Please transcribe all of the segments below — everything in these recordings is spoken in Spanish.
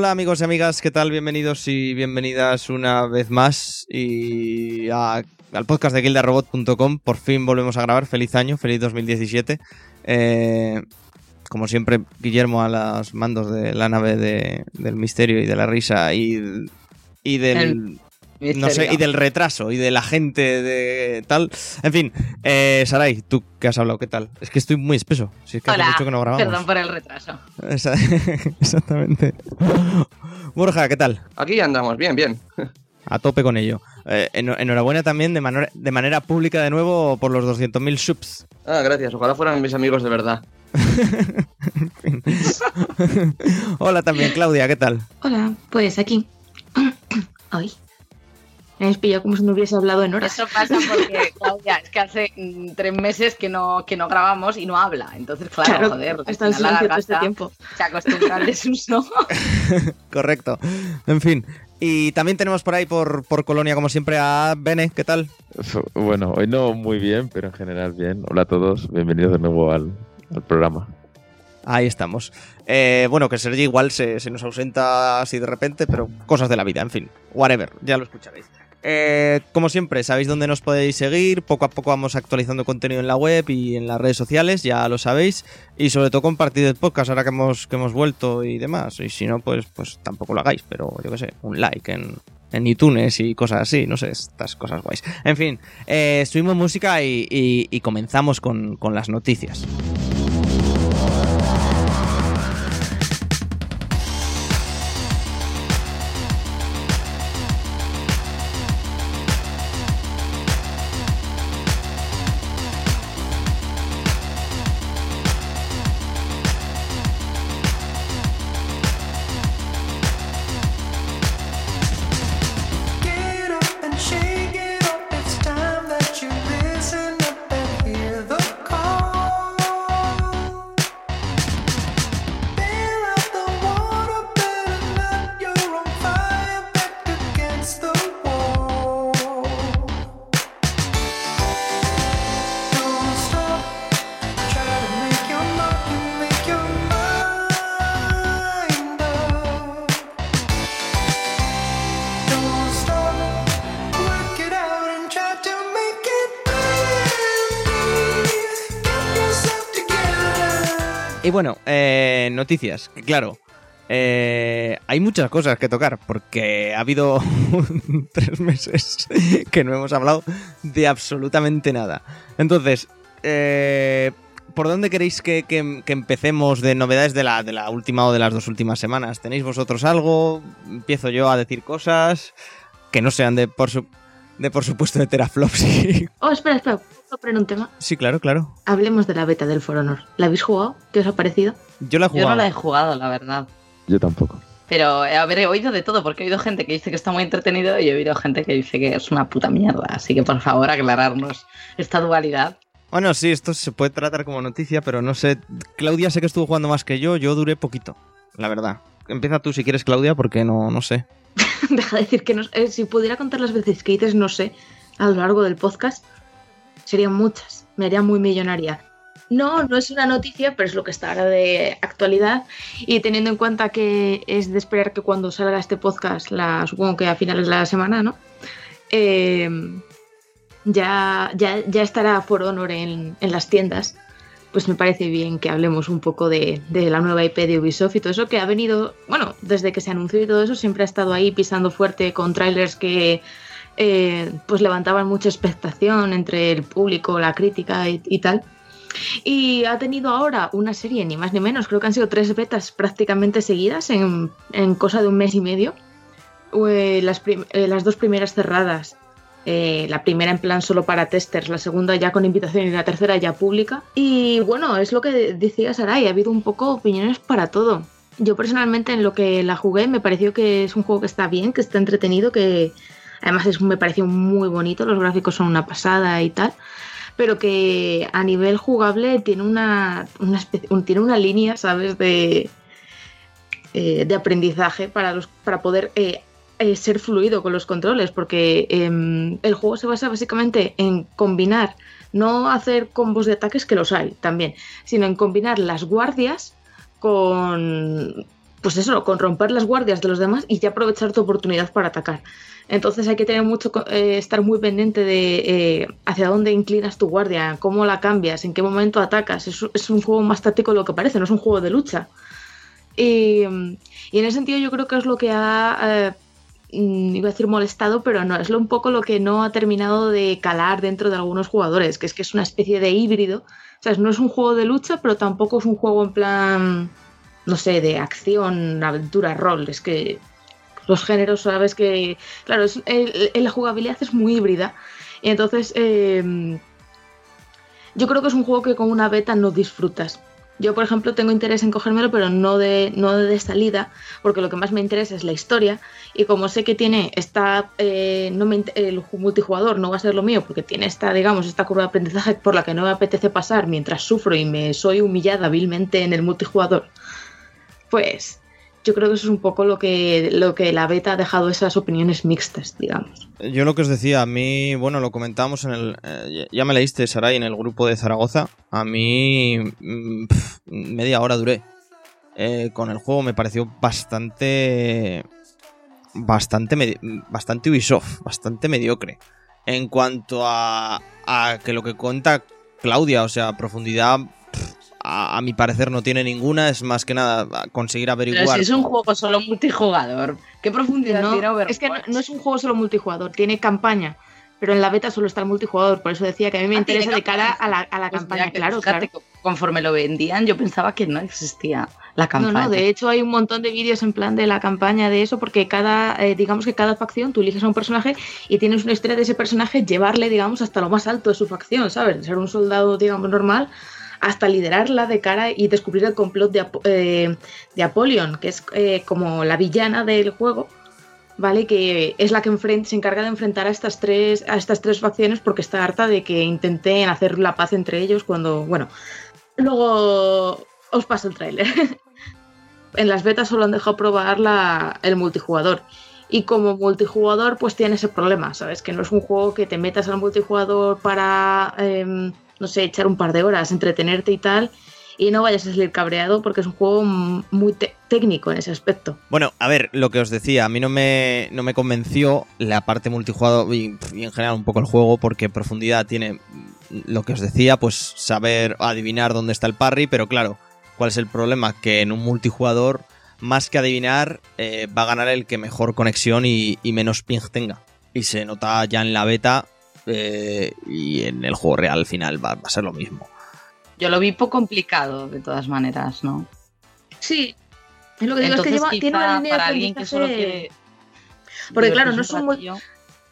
Hola, amigos y amigas, ¿qué tal? Bienvenidos y bienvenidas una vez más y al podcast de guildarobot.com. Por fin volvemos a grabar. Feliz año, feliz 2017. Eh, como siempre, Guillermo a los mandos de la nave de- del misterio y de la risa y del... No sé, y del retraso y de la gente de tal. En fin, eh, Sarai, tú que has hablado, ¿qué tal? Es que estoy muy espeso. Si es que hace Hola, mucho que no grabamos. perdón por el retraso. Esa- Exactamente. Borja, ¿qué tal? Aquí andamos, bien, bien. A tope con ello. Eh, enhorabuena también de, manera- de manera pública de nuevo por los 200.000 subs. Ah, gracias, ojalá fueran mis amigos de verdad. Hola también, Claudia, ¿qué tal? Hola, pues aquí. Ay. Me habéis pillado como si no hubiese hablado en horas. Eso pasa porque, Claudia, es que hace mm, tres meses que no, que no grabamos y no habla. Entonces, claro, Claro, joder, ha estado en silencio todo este tiempo. Se acostumbra al desuso. Correcto. En fin. Y también tenemos por ahí, por, por Colonia, como siempre, a Bene, ¿qué tal? Bueno, hoy no muy bien, pero en general bien. Hola a todos, bienvenidos de nuevo al, al programa. Ahí estamos. Eh, bueno, que Sergi igual se, se nos ausenta así de repente, pero cosas de la vida, en fin. Whatever, ya lo escucharéis. Eh, como siempre, sabéis dónde nos podéis seguir. Poco a poco vamos actualizando contenido en la web y en las redes sociales, ya lo sabéis. Y sobre todo compartid el podcast ahora que hemos, que hemos vuelto y demás. Y si no, pues, pues tampoco lo hagáis, pero yo qué sé, un like en, en iTunes y cosas así, no sé, estas cosas guays. En fin, eh, subimos música y, y- comenzamos con, con las noticias. Y bueno, eh, noticias, claro, eh, hay muchas cosas que tocar, porque ha habido tres meses que no hemos hablado de absolutamente nada. Entonces, eh, ¿por dónde queréis que, que- que empecemos de novedades de la, de la última o de las dos últimas semanas? ¿Tenéis vosotros algo? Empiezo yo a decir cosas que no sean de por, su- de por supuesto de teraflops. Sí, Oh, espera, espera. ¿Puedo poner un tema? sí, claro, claro. Hablemos de la beta del For Honor. ¿La habéis jugado? ¿Qué os ha parecido? Yo la he Yo jugado. no la he jugado, la verdad. Yo tampoco. Pero eh, habré oído de todo, porque he oído gente que dice que está muy entretenido y he oído gente que dice que es una puta mierda. Así que por favor, aclararnos esta dualidad. Bueno, sí, esto se puede tratar como noticia, pero no sé. Claudia sé que estuvo jugando más que yo, yo duré poquito, la verdad. Empieza tú si quieres, Claudia, porque no, no sé. Deja de decir que no, eh, si pudiera contar las veces que dices no sé a lo largo del podcast, serían muchas. Me haría muy millonaria. No, no es una noticia, pero es lo que está ahora de actualidad. Y teniendo en cuenta que es de esperar que cuando salga este podcast, la, supongo que a finales de la semana, ¿no? Eh, ya, ya, ya estará For Honor en, en las tiendas. Pues me parece bien que hablemos un poco de, de la nueva IP de Ubisoft y todo eso que ha venido, bueno, desde que se anunció y todo eso, siempre ha estado ahí pisando fuerte con trailers que eh, pues levantaban mucha expectación entre el público, la crítica y, tal. Y ha tenido ahora una serie, ni más ni menos, creo que han sido tres betas prácticamente seguidas en, en cosa de un mes y medio. Las, eh, las dos primeras cerradas, eh, la primera en plan solo para testers, la segunda ya con invitación y la tercera ya pública. Y bueno, es lo que decía Sarai, ha habido un poco opiniones para todo. Yo personalmente en lo que la jugué me pareció que es un juego que está bien, que está entretenido, que además es, me pareció muy bonito, los gráficos son una pasada y tal pero que a nivel jugable tiene una, tiene una línea, ¿sabes? De, eh, de aprendizaje para, los, para poder eh, eh, ser fluido con los controles, porque em, el juego se basa básicamente en combinar, no hacer combos de ataques que los hay también, sino en combinar las guardias con pues eso, con romper las guardias de los demás y ya aprovechar tu oportunidad para atacar. Entonces hay que tener mucho, eh, estar muy pendiente de eh, hacia dónde inclinas tu guardia, cómo la cambias, en qué momento atacas. Es, un juego más táctico de lo que parece, no es un juego de lucha. Y, en ese sentido yo creo que es lo que ha, iba a decir molestado, pero no, es lo, un poco lo que no ha terminado de calar dentro de algunos jugadores, que es que es una especie de híbrido. O sea, no es un juego de lucha, pero tampoco es un juego en plan, no sé, de acción, aventura, rol. Es que los géneros, sabes que, claro, es, la jugabilidad es muy híbrida. Y entonces, eh, yo creo que es un juego que con una beta no disfrutas. Yo, por ejemplo, tengo interés en cogérmelo, pero no de, no de salida, porque lo que más me interesa es la historia. Y como sé que tiene esta. eh, no me, el ju- multijugador no va a ser lo mío, porque tiene esta, digamos, esta curva de aprendizaje por la que no me apetece pasar mientras sufro y me soy humillada vilmente en el multijugador, pues yo creo que eso es un poco lo que, lo que la beta ha dejado esas opiniones mixtas, digamos. Yo lo que os decía, a mí, bueno, lo comentamos en el. eh, ya me leíste, Saray, en el grupo de Zaragoza. A mí. mm, media hora duré. Eh, con el juego me pareció bastante. Bastante, bastante Ubisoft, bastante mediocre. En cuanto a, a que lo que cuenta Claudia, o sea, profundidad, a, a mi parecer no tiene ninguna. Es más que nada conseguir Pero averiguar. si es un juego solo multijugador, ¿qué profundidad No, tiene Overwatch? es que no, no es un juego solo multijugador, tiene campaña. Pero en la beta solo está el multijugador, por eso decía que a mí me Ah, interesa de cara a la, a la Pues campaña, claro, fíjate, claro. Conforme lo vendían, yo pensaba que no existía la No, campaña. no, de hecho hay un montón de vídeos en plan de la campaña de eso, porque cada, eh, digamos que cada facción tú eliges a un personaje y tienes una historia de ese personaje, llevarle, digamos, hasta lo más alto de su facción, ¿sabes? Ser un soldado, digamos, normal, hasta liderarla de cara y descubrir el complot de, Apo- eh, de que es eh, como la villana del juego, ¿vale? Que es la que se encarga de enfrentar a estas tres, a estas tres facciones porque está harta de que intenten hacer la paz entre ellos cuando, bueno, luego os paso el tráiler. en las betas solo han dejado probar la, el multijugador. Y como multijugador, pues tiene ese problema, ¿sabes? Que no es un juego que te metas al multijugador para, em, no sé, echar un par de horas, entretenerte y tal. Y no vayas a salir cabreado porque es un juego muy técnico en ese aspecto. Bueno, a ver, lo que os decía, a mí no me, no me convenció la parte multijugador y, y en general un poco el juego porque profundidad tiene mm, lo que os decía, pues saber adivinar dónde está el parry, pero claro, ¿cuál es el problema? Que en un multijugador, más que adivinar, eh, va a ganar el que mejor conexión y, y menos ping tenga. Y se nota ya en la beta eh, y en el juego real al final va, va a ser lo mismo. Yo lo vi poco complicado, de todas maneras, ¿no? Sí, es lo que digo, es que Entonces, lleva, tiene una línea de para alguien que solo quiere... Porque, claro, no es un ratillo.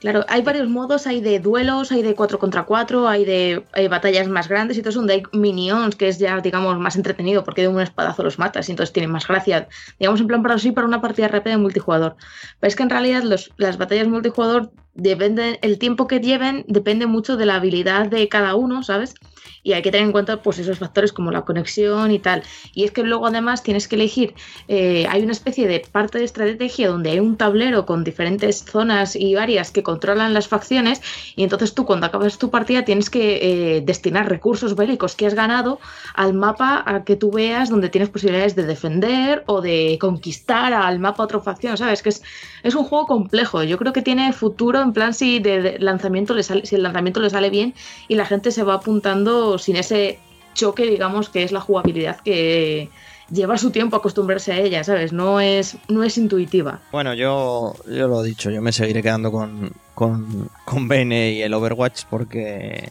Claro, hay varios modos, hay de duelos, hay de 4 contra 4, hay de hay batallas más grandes y todo eso, donde hay minions, que es ya, digamos, más entretenido porque de un espadazo los matas y entonces tiene más gracia. Digamos, en plan para sí, para una partida rápida de multijugador. Pero es que en realidad los, las batallas multijugador depende, el tiempo que lleven depende mucho de la habilidad de cada uno, ¿sabes? Y hay que tener en cuenta pues esos factores como la conexión y tal. Y es que luego además tienes que elegir, eh, hay una especie de parte de estrategia donde hay un tablero con diferentes zonas y áreas que controlan las facciones y entonces tú cuando acabas tu partida tienes que eh, destinar recursos bélicos que has ganado al mapa a que tú veas donde tienes posibilidades de defender o de conquistar al mapa otra facción, ¿sabes? Que es, es un juego complejo. Yo creo que tiene futuro en plan si de lanzamiento le sale, si el lanzamiento le sale bien y la gente se va apuntando sin ese choque, digamos, que es la jugabilidad que lleva su tiempo acostumbrarse a ella, ¿sabes? No es, no es intuitiva. Bueno, yo, yo lo he dicho, yo me seguiré quedando con, con, con Bene y el Overwatch porque.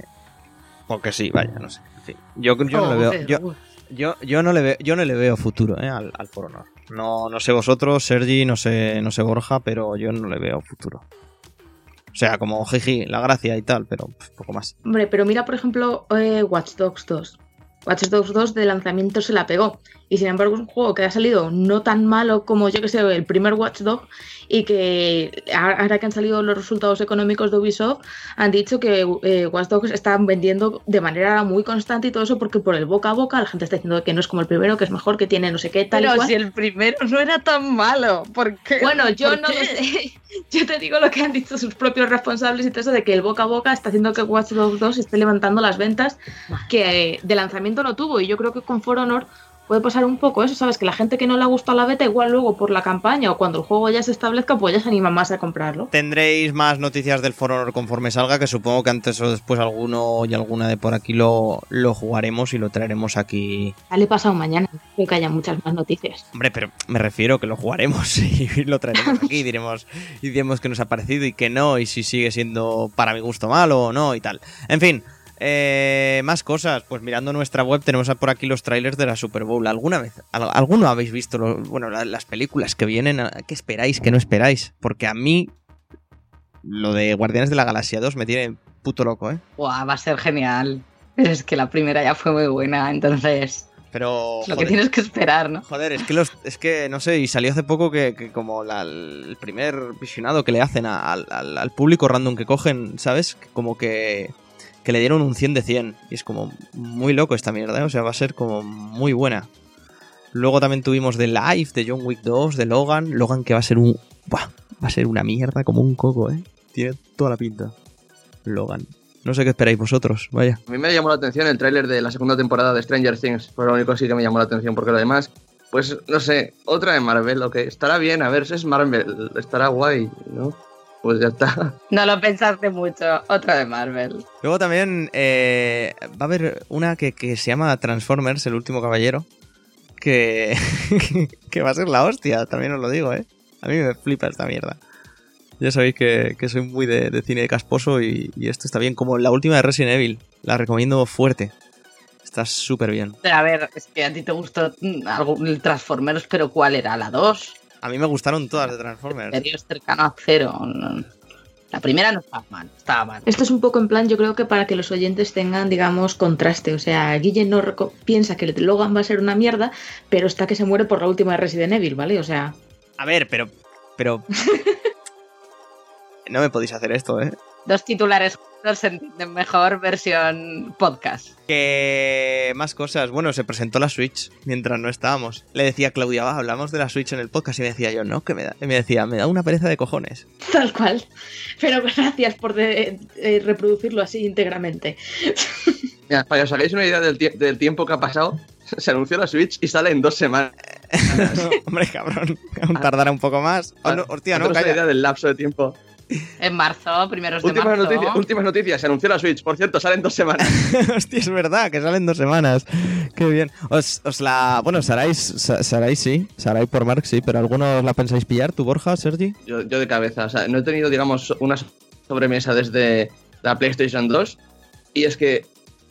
Porque sí, vaya, no sé. En fin, yo, yo no le veo. Yo, yo, yo no le veo, yo no le veo futuro eh, al, al For Honor. No, no sé vosotros, Sergi, no sé, no sé Borja, pero yo no le veo futuro. O sea, como jiji, la gracia y tal, pero poco más. Hombre, pero mira, por ejemplo, eh, Watch Dogs 2. Watch Dogs 2 de lanzamiento se la pegó. Y sin embargo es un juego que ha salido no tan malo como yo que sé, el primer Watch Dogs. Y que ahora que han salido los resultados económicos de Ubisoft, han dicho que eh, Watch Dogs están vendiendo de manera muy constante y todo eso porque por el boca a boca la gente está diciendo que no es como el primero, que es mejor, que tiene no sé qué, tal y Pero cual. si el primero no era tan malo, ¿por qué? Bueno, yo ¿Por no lo sé. Yo te digo lo que han dicho sus propios responsables y todo eso de que el boca a boca está haciendo que Watch Dogs 2 esté levantando las ventas que de lanzamiento no tuvo. Y yo creo que con For Honor puede pasar un poco eso, ¿sabes? Que la gente que no le ha gustado la beta, igual luego por la campaña o cuando el juego ya se establezca, pues ya se anima más a comprarlo. Tendréis más noticias del For Honor conforme salga, que supongo que antes o después alguno y alguna de por aquí lo, lo jugaremos y lo traeremos aquí. Sale pasado mañana, creo que haya muchas más noticias. Hombre, pero me refiero que lo jugaremos y lo traeremos aquí y diremos, y diremos que nos ha parecido y que no, y si sigue siendo para mi gusto malo o no y tal. En fin, eh, más cosas. Pues mirando nuestra web tenemos por aquí los trailers de la Super Bowl. ¿Alguna vez? al- ¿Alguno habéis visto bueno, la- las películas que vienen? ¿Qué esperáis? ¿Qué no esperáis? Porque a mí lo de Guardianes de la Galaxia 2 me tiene puto loco, ¿eh? Buah, va a ser genial. Es que la primera ya fue muy buena, entonces Pero... lo que joder. tienes que esperar, ¿no? Joder, es que los, es que no sé, y salió hace poco que, que como la- el primer visionado que le hacen a- al, al- al público random que cogen, ¿sabes? Como que, que le dieron un 100 de 100. Y es como muy loco esta mierda, ¿eh? o sea, va a ser como muy buena. Luego también tuvimos The Life, de John Wick 2, de Logan. Logan que va a ser un... buah, va a ser una mierda como un coco, ¿eh? Tiene toda la pinta. Logan. No sé qué esperáis vosotros, vaya. A mí me llamó la atención el tráiler de la segunda temporada de Stranger Things. Fue lo único que sí que me llamó la atención, porque lo demás, pues no sé, otra de Marvel, ok, estará bien, a ver, es Marvel, estará guay, ¿no? Pues ya está. No lo pensaste mucho. Otra de Marvel. Luego también eh, va a haber una que, que se llama Transformers, el último caballero. Que, que va a ser la hostia, también os lo digo, ¿eh? A mí me flipa esta mierda. Ya sabéis que, que soy muy de, de cine casposo y, y esto está bien. Como la última de Resident Evil, la recomiendo fuerte. Está súper bien. A ver, es que a ti te gustó mm, algo, el Transformers, pero ¿cuál era? ¿La 2? A mí me gustaron todas de Transformers. serio cercano a cero. La primera no estaba mal, estaba mal. Esto es un poco en plan, yo creo que para que los oyentes tengan, digamos, contraste. O sea, Guille no piensa que el Logan va a ser una mierda, pero está que se muere por la última de Resident Evil, ¿vale? O sea, A ver, pero... pero... no me podéis hacer esto, ¿eh? Dos titulares juntos se entienden mejor versión podcast. Que más cosas. Bueno, se presentó la Switch mientras no estábamos. Le decía a Claudia, "Va, hablamos de la Switch en el podcast y me decía yo, no, que me da. Y me decía, me da una pereza de cojones. tal cual. Pero gracias por de- eh, reproducirlo así íntegramente. Mira, para que os hagáis una idea del, tie- del tiempo que ha pasado, se anunció la Switch y sale en dos semanas. Hombre, cabrón, aún tardará un poco más. Oh, no, hostia, no, calla. idea del lapso de tiempo. En marzo, primeros de Últimas, marzo. noticias, últimas noticias, se anunció la Switch. Por cierto, sale en dos semanas. Hostia, es verdad, que salen dos semanas. Qué bien. Os, os la. Bueno, Sarais, Sa- Sarai sí. Sarai por Mark sí, pero ¿algunos la pensáis pillar? ¿Tu Borja, Sergi? Yo, yo de cabeza, o sea, no he tenido, digamos, una sobremesa desde la PlayStation 2. Y es que,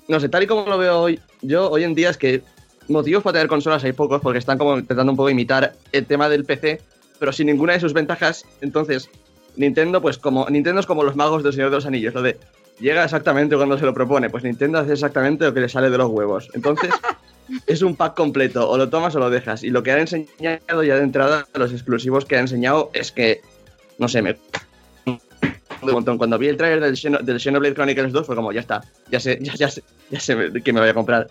no sé, tal y como lo veo hoy, yo hoy en día es que motivos para tener consolas hay pocos porque están como intentando un poco imitar el tema del PC, pero sin ninguna de sus ventajas. Entonces, Nintendo, pues como Nintendo es como los magos del Señor de los Anillos, lo de llega exactamente cuando se lo propone, pues Nintendo hace exactamente lo que le sale de los huevos. Entonces, es un pack completo, o lo tomas o lo dejas. Y lo que han enseñado ya de entrada, los exclusivos que han enseñado, es que, no sé, me... un montón. Cuando vi el trailer del, Xeno- del Xenoblade Chronicles 2 fue como, ya está, ya sé, ya, ya sé, ya sé que me voy a comprar.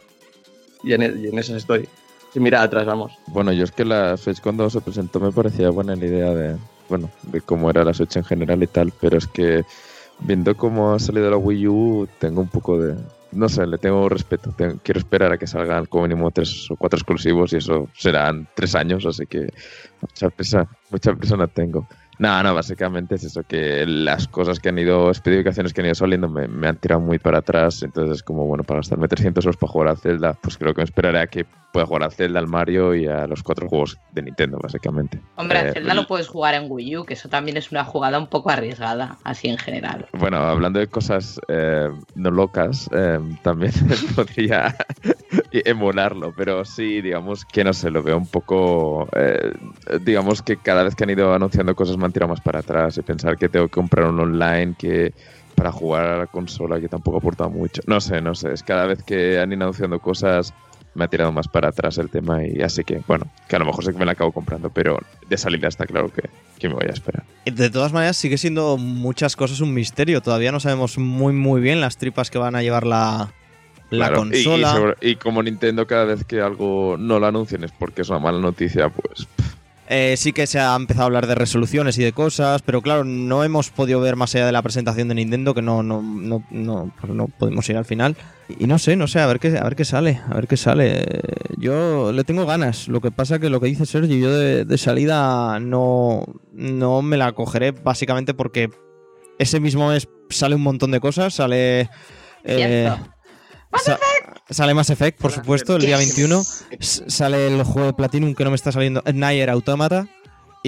Y en, y en esas estoy. Sin mirar atrás, vamos. Bueno, yo es que la Switch cuando se presentó me parecía buena la idea de, bueno, de cómo era la Switch en general y tal, pero es que viendo cómo ha salido la Wii U, tengo un poco de, no sé, le tengo respeto. Quiero esperar a que salgan como mínimo tres o cuatro exclusivos y eso serán tres años, así que mucha prisa, mucha prisa no tengo. No, no, básicamente es eso, que las cosas que han ido, especificaciones que han ido saliendo me, me han tirado muy para atrás, entonces es como, bueno, para gastarme 300 euros para jugar al Zelda, pues creo que me esperaré a que pueda jugar al Zelda, al Mario y a los cuatro juegos de Nintendo, básicamente. Hombre, a Eh, Zelda lo puedes jugar en Wii U, que eso también es una jugada un poco arriesgada, así en general. Bueno, hablando de cosas eh, no locas, eh, también podría emularlo, pero sí, digamos que no sé, lo veo un poco. eh, digamos que cada vez que han ido anunciando cosas me han tirado más para atrás y pensar que tengo que comprar un online que para jugar a la consola que tampoco aporta mucho. No sé, no sé, es cada vez que han ido anunciando cosas me ha tirado más para atrás el tema y así que, bueno, que a lo mejor sé que me la acabo comprando, pero de salida está claro que, que me voy a esperar. De todas maneras, sigue siendo muchas cosas un misterio. Todavía no sabemos muy, muy bien las tripas que van a llevar la, la Claro, y- y consola. seguro- Y, como Nintendo cada vez que algo no lo anuncien es porque es una mala noticia, pues pff, Eh, sí que se ha empezado a hablar de resoluciones y de cosas, pero claro, no hemos podido ver más allá de la presentación de Nintendo, que no, no, no, no, pues no pudimos ir al final. Y no sé, no sé, a ver qué, a ver qué sale, a ver qué sale. Eh, Yo le tengo ganas. Lo que pasa que lo que dice Sergio, yo de, de salida no, no me la cogeré, básicamente porque ese mismo mes sale un montón de cosas, sale. eh, sa- sale Mass Effect, por supuesto, el día 21. S- Sale el juego de Platinum que no me está saliendo, Nier Automata.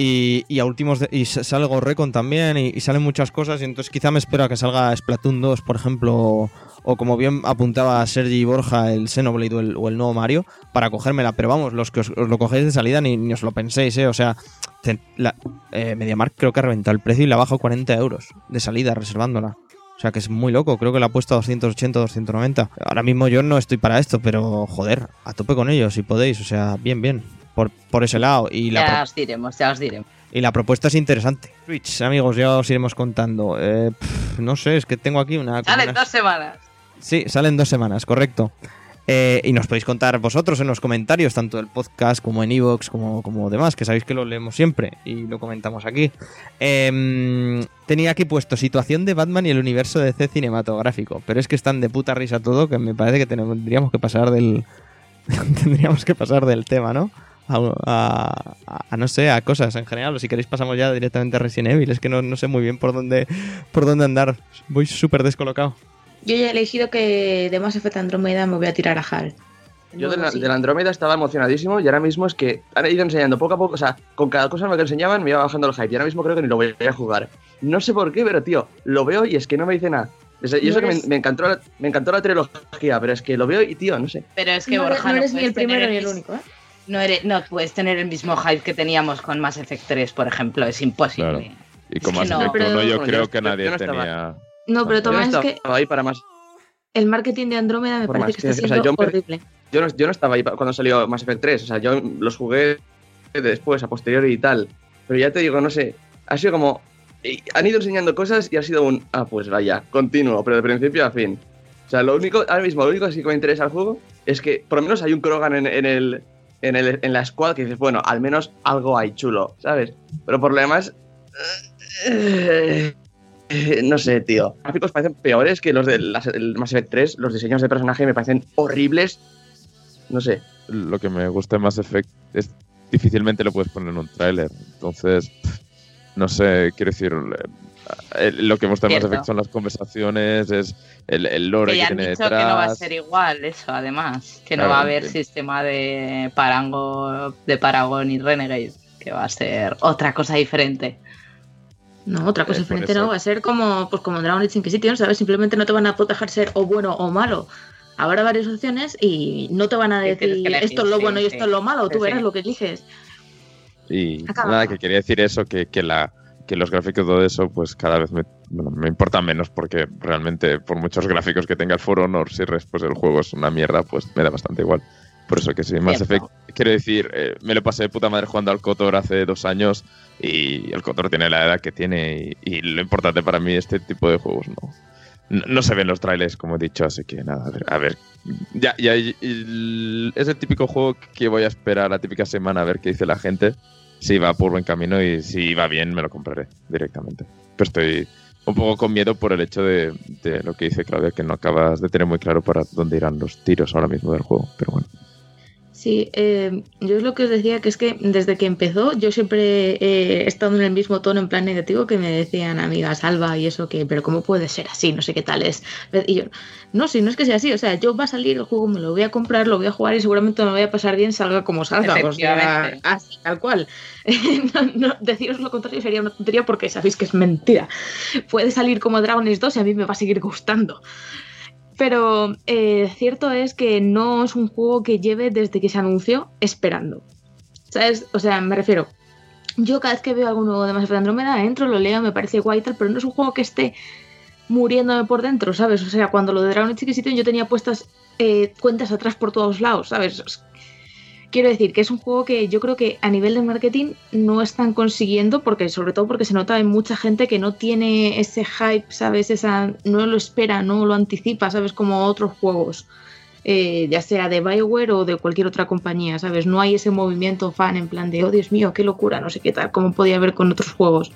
Y, y a últimos de- y sale Gorrecon también y, y salen muchas cosas y entonces quizá me espero a que salga Splatoon 2 por ejemplo o, o como bien apuntaba Sergi Borja el Xenoblade o el, o el nuevo Mario para cogérmela pero vamos los que os, os lo cogéis de salida ni, ni os lo penséis eh o sea te- la, eh, MediaMarkt creo que ha reventado el precio y la ha bajado 40 euros de salida reservándola o sea que es muy loco, creo que la ha puesto a 280, 290. Ahora mismo yo no estoy para esto, pero joder, a tope con ellos si podéis, o sea, bien, bien. Por, por ese lado. Y la, Ya os diremos, ya os diremos. y la propuesta es interesante. Switch, amigos, ya os iremos contando. Eh, no sé, es que tengo aquí una... Salen dos semanas. Sí, salen dos semanas, correcto. Eh, y nos podéis contar vosotros en los comentarios, tanto del podcast como en Evox, como, como demás, que sabéis que lo leemos siempre y lo comentamos aquí. Em, tenía aquí puesto situación de Batman y el universo de DC cinematográfico, pero es que están de puta risa todo, que me parece que tendríamos que pasar del. tendríamos que pasar del tema, ¿no? A, no sé, a cosas en general. O si queréis pasamos ya directamente a Resident Evil. Es que no, no sé muy bien por dónde, por dónde andar. Voy súper descolocado. Yo ya he elegido que de Mass Effect Andromeda me voy a tirar a HAL. Yo de la, de la Andrómeda estaba emocionadísimo y ahora mismo es que han ido enseñando poco a poco, o sea, con cada cosa que enseñaban me iba bajando el hype y ahora mismo creo que ni lo voy a jugar. No sé por qué, pero tío, lo veo y es que no me dice nada. Es- Y No eso que me, encantó la, me encantó la trilogía, pero es que lo veo y tío, no sé. Pero es que no, Borja no eres ni el primero ni el único, ¿eh? No, eres, no puedes tener el mismo hype que teníamos con Mass Effect 3, por ejemplo. Es imposible. Claro. Y no. dicho, Pero- uno, yo creo que nadie no estaba. tenía. No, pero Yo no Tomás, es que ahí para más. el marketing de Andrómeda me Por parece más que está que- o sea, siendo yo me- horrible. Yo no, yo no estaba ahí cuando salió Mass Effect 3, o sea, yo los jugué después, a posteriori y tal. Pero ya te digo, no sé, ha sido como. Han ido enseñando cosas y ha sido un. Ah, pues vaya, continuo, pero de principio a fin. O sea, lo único, ahora mismo, lo único que sí que me interesa al juego es que por lo menos hay un Krogan en, en el, en, el, en la squad que dices, bueno, al menos algo hay chulo, ¿sabes? Pero por lo demás. Eh, no sé, tío. Los gráficos parecen peores que los del del Mass Effect 3. Los diseños de personaje me parecen horribles. No sé. Lo que me gusta de Mass Effect es difícilmente lo puedes poner en un tráiler. Entonces, pff, no sé, quiero decir, eh, eh, lo que me gusta de Mass. Effect son las conversaciones, es el, el lore Que que, ya han tiene dicho detrás. que no va a ser igual eso, además. Que no Claro, va a haber sí. sistema de Parango, de Paragon y Renegade. Que va a ser otra cosa diferente. No, otra cosa Eh, diferente eso. no, va a ser como, pues como Dragon Age Inquisition, ¿sabes? Simplemente no te van a dejar ser o bueno o malo. Habrá varias opciones y no te van a decir esto es lo sí, bueno y sí. esto es lo malo, tú verás sí. lo que eliges. Y nada, que quería decir eso, que, que, la, que los gráficos todo eso, pues cada vez me, bueno, me importan menos porque realmente por muchos gráficos que tenga el For Honor, si después el juego es una mierda, pues me da bastante igual. Por eso que sí, Mass Cierto. Effect, quiero decir, eh, me lo pasé de puta madre jugando al Kotor hace dos años y el Kotor tiene la edad que tiene y, y lo importante para mí este tipo de juegos no, no, se ven los trailers como he dicho, así que nada, a ver, a ver. Ya, ya, y es el típico juego que voy a esperar la típica semana a ver qué dice la gente, si va por buen camino y si va bien me lo compraré directamente. Pero estoy un poco con miedo por el hecho de, de lo que dice Claudia, que no acabas de tener muy claro para dónde irán los tiros ahora mismo del juego, pero bueno. Sí, eh, yo es lo que os decía, que es que desde que empezó yo siempre he estado en el mismo tono, en plan negativo, que me decían amigas, Alba y eso, que, pero ¿cómo puede ser así? No sé qué tal es. Y yo, no, si no es que sea así, o sea, yo va a salir el juego, me lo voy a comprar, lo voy a jugar y seguramente me lo voy a pasar bien, salga como salga. O sea, así, tal cual. no, no, deciros lo contrario sería una tontería porque sabéis que es mentira. Puede salir como Dragon Age 2 y a mí me va a seguir gustando. Pero eh, cierto es que no es un juego que lleve desde que se anunció esperando. ¿Sabes? O sea, me refiero. Yo cada vez que veo algo nuevo de Mass Effect Andromeda entro, lo leo, me parece guay tal, pero no es un juego que esté muriéndome por dentro, ¿sabes? O sea, cuando lo de Dragon Age yo tenía puestas eh, cuentas atrás por todos lados, ¿sabes? Quiero decir que es un juego que yo creo que a nivel de marketing no están consiguiendo, porque sobre todo porque se nota en mucha gente que no tiene ese hype, ¿sabes? Esa, no lo espera, no lo anticipa, ¿sabes? Como otros juegos. eh, ya sea de Bioware o de cualquier otra compañía, ¿sabes? No hay ese movimiento fan en plan de, oh Dios mío, qué locura, no sé qué tal, como podía haber con otros juegos.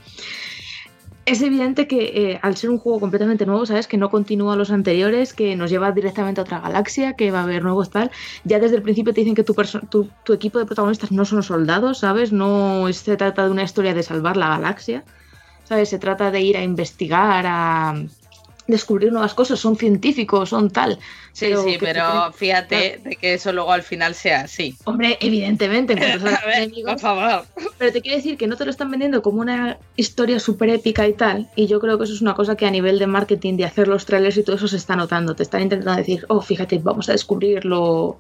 Es evidente que eh, al ser un juego completamente nuevo, ¿sabes? Que no continúa los anteriores, que nos lleva directamente a otra galaxia, que va a haber nuevos tal. Ya desde el principio te dicen que tu, tu, tu equipo de protagonistas no son soldados, ¿sabes? No se trata de una historia de salvar la galaxia, ¿sabes? Se trata de ir a investigar, a descubrir nuevas cosas, son científicos, son tal. Sí, Pero sí, te pero fíjate de que eso luego al final sea así. Hombre, evidentemente, en cuanto salgan A ver, enemigos, por favor. pero te quiero decir que no te lo están vendiendo como una historia súper épica y tal. Y yo creo que eso es una cosa que a nivel de marketing, de hacer los trailers y todo eso se está notando. Te están intentando decir, oh, fíjate, vamos a descubrir lo,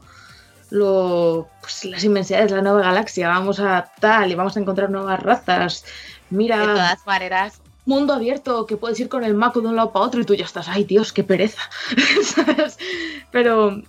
lo, pues, las inmensidades de la nueva galaxia, vamos a tal y vamos a encontrar nuevas razas. De Mira, todas maneras, mundo abierto que puedes ir con el maco de un lado para otro y tú ya estás, ay Dios, qué pereza. ¿Sabes? Pero,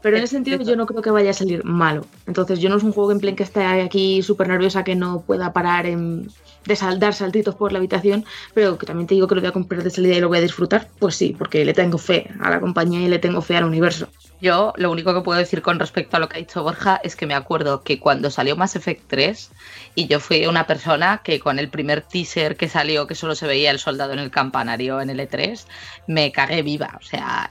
pero en ese sentido yo no creo que vaya a salir malo. Entonces yo no es un juego gameplay que esté aquí súper nerviosa que no pueda parar en, de sal- dar saltitos por la habitación, pero que también te digo que lo voy a comprar de salida y lo voy a disfrutar. Pues sí, porque le tengo fe a la compañía y le tengo fe al universo. Yo lo único que puedo decir con respecto a lo que ha dicho Borja es que me acuerdo que cuando salió Mass Effect 3 y yo fui una persona que con el primer teaser que salió que solo se veía el soldado en el campanario en el E3 me cagué viva, o sea,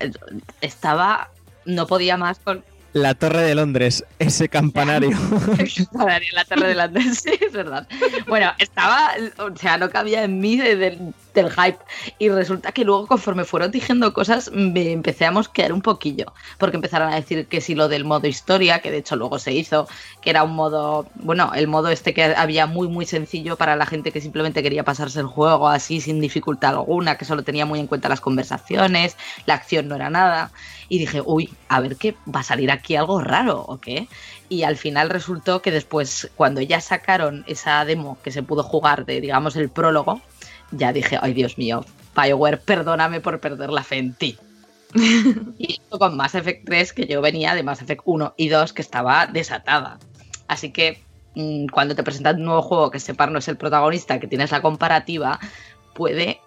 estaba no podía más con La Torre de Londres, ese campanario. el campanario en la Torre de Londres, sí, es verdad. Bueno, estaba, o sea, no cabía en mí de- del- del hype. Y resulta que luego conforme fueron diciendo cosas me empecé a mosquear un poquillo, porque empezaron a decir que si lo del modo historia, que de hecho luego se hizo, que era un modo, bueno, el modo este que había muy muy sencillo para la gente que simplemente quería pasarse el juego así sin dificultad alguna, que solo tenía muy en cuenta las conversaciones, la acción no era nada, y dije, uy, a ver qué va a salir aquí algo raro o qué. Y al final resultó que después, cuando ya sacaron esa demo que se pudo jugar de, digamos, el prólogo, ya dije, ay Dios mío, Bioware, perdóname por perder la fe en ti. y esto con Mass Effect 3, que yo venía de Mass Effect 1 y 2, que estaba desatada. Así que mm, cuando te presentan un nuevo juego que Separ no es el protagonista, que tienes la comparativa, puede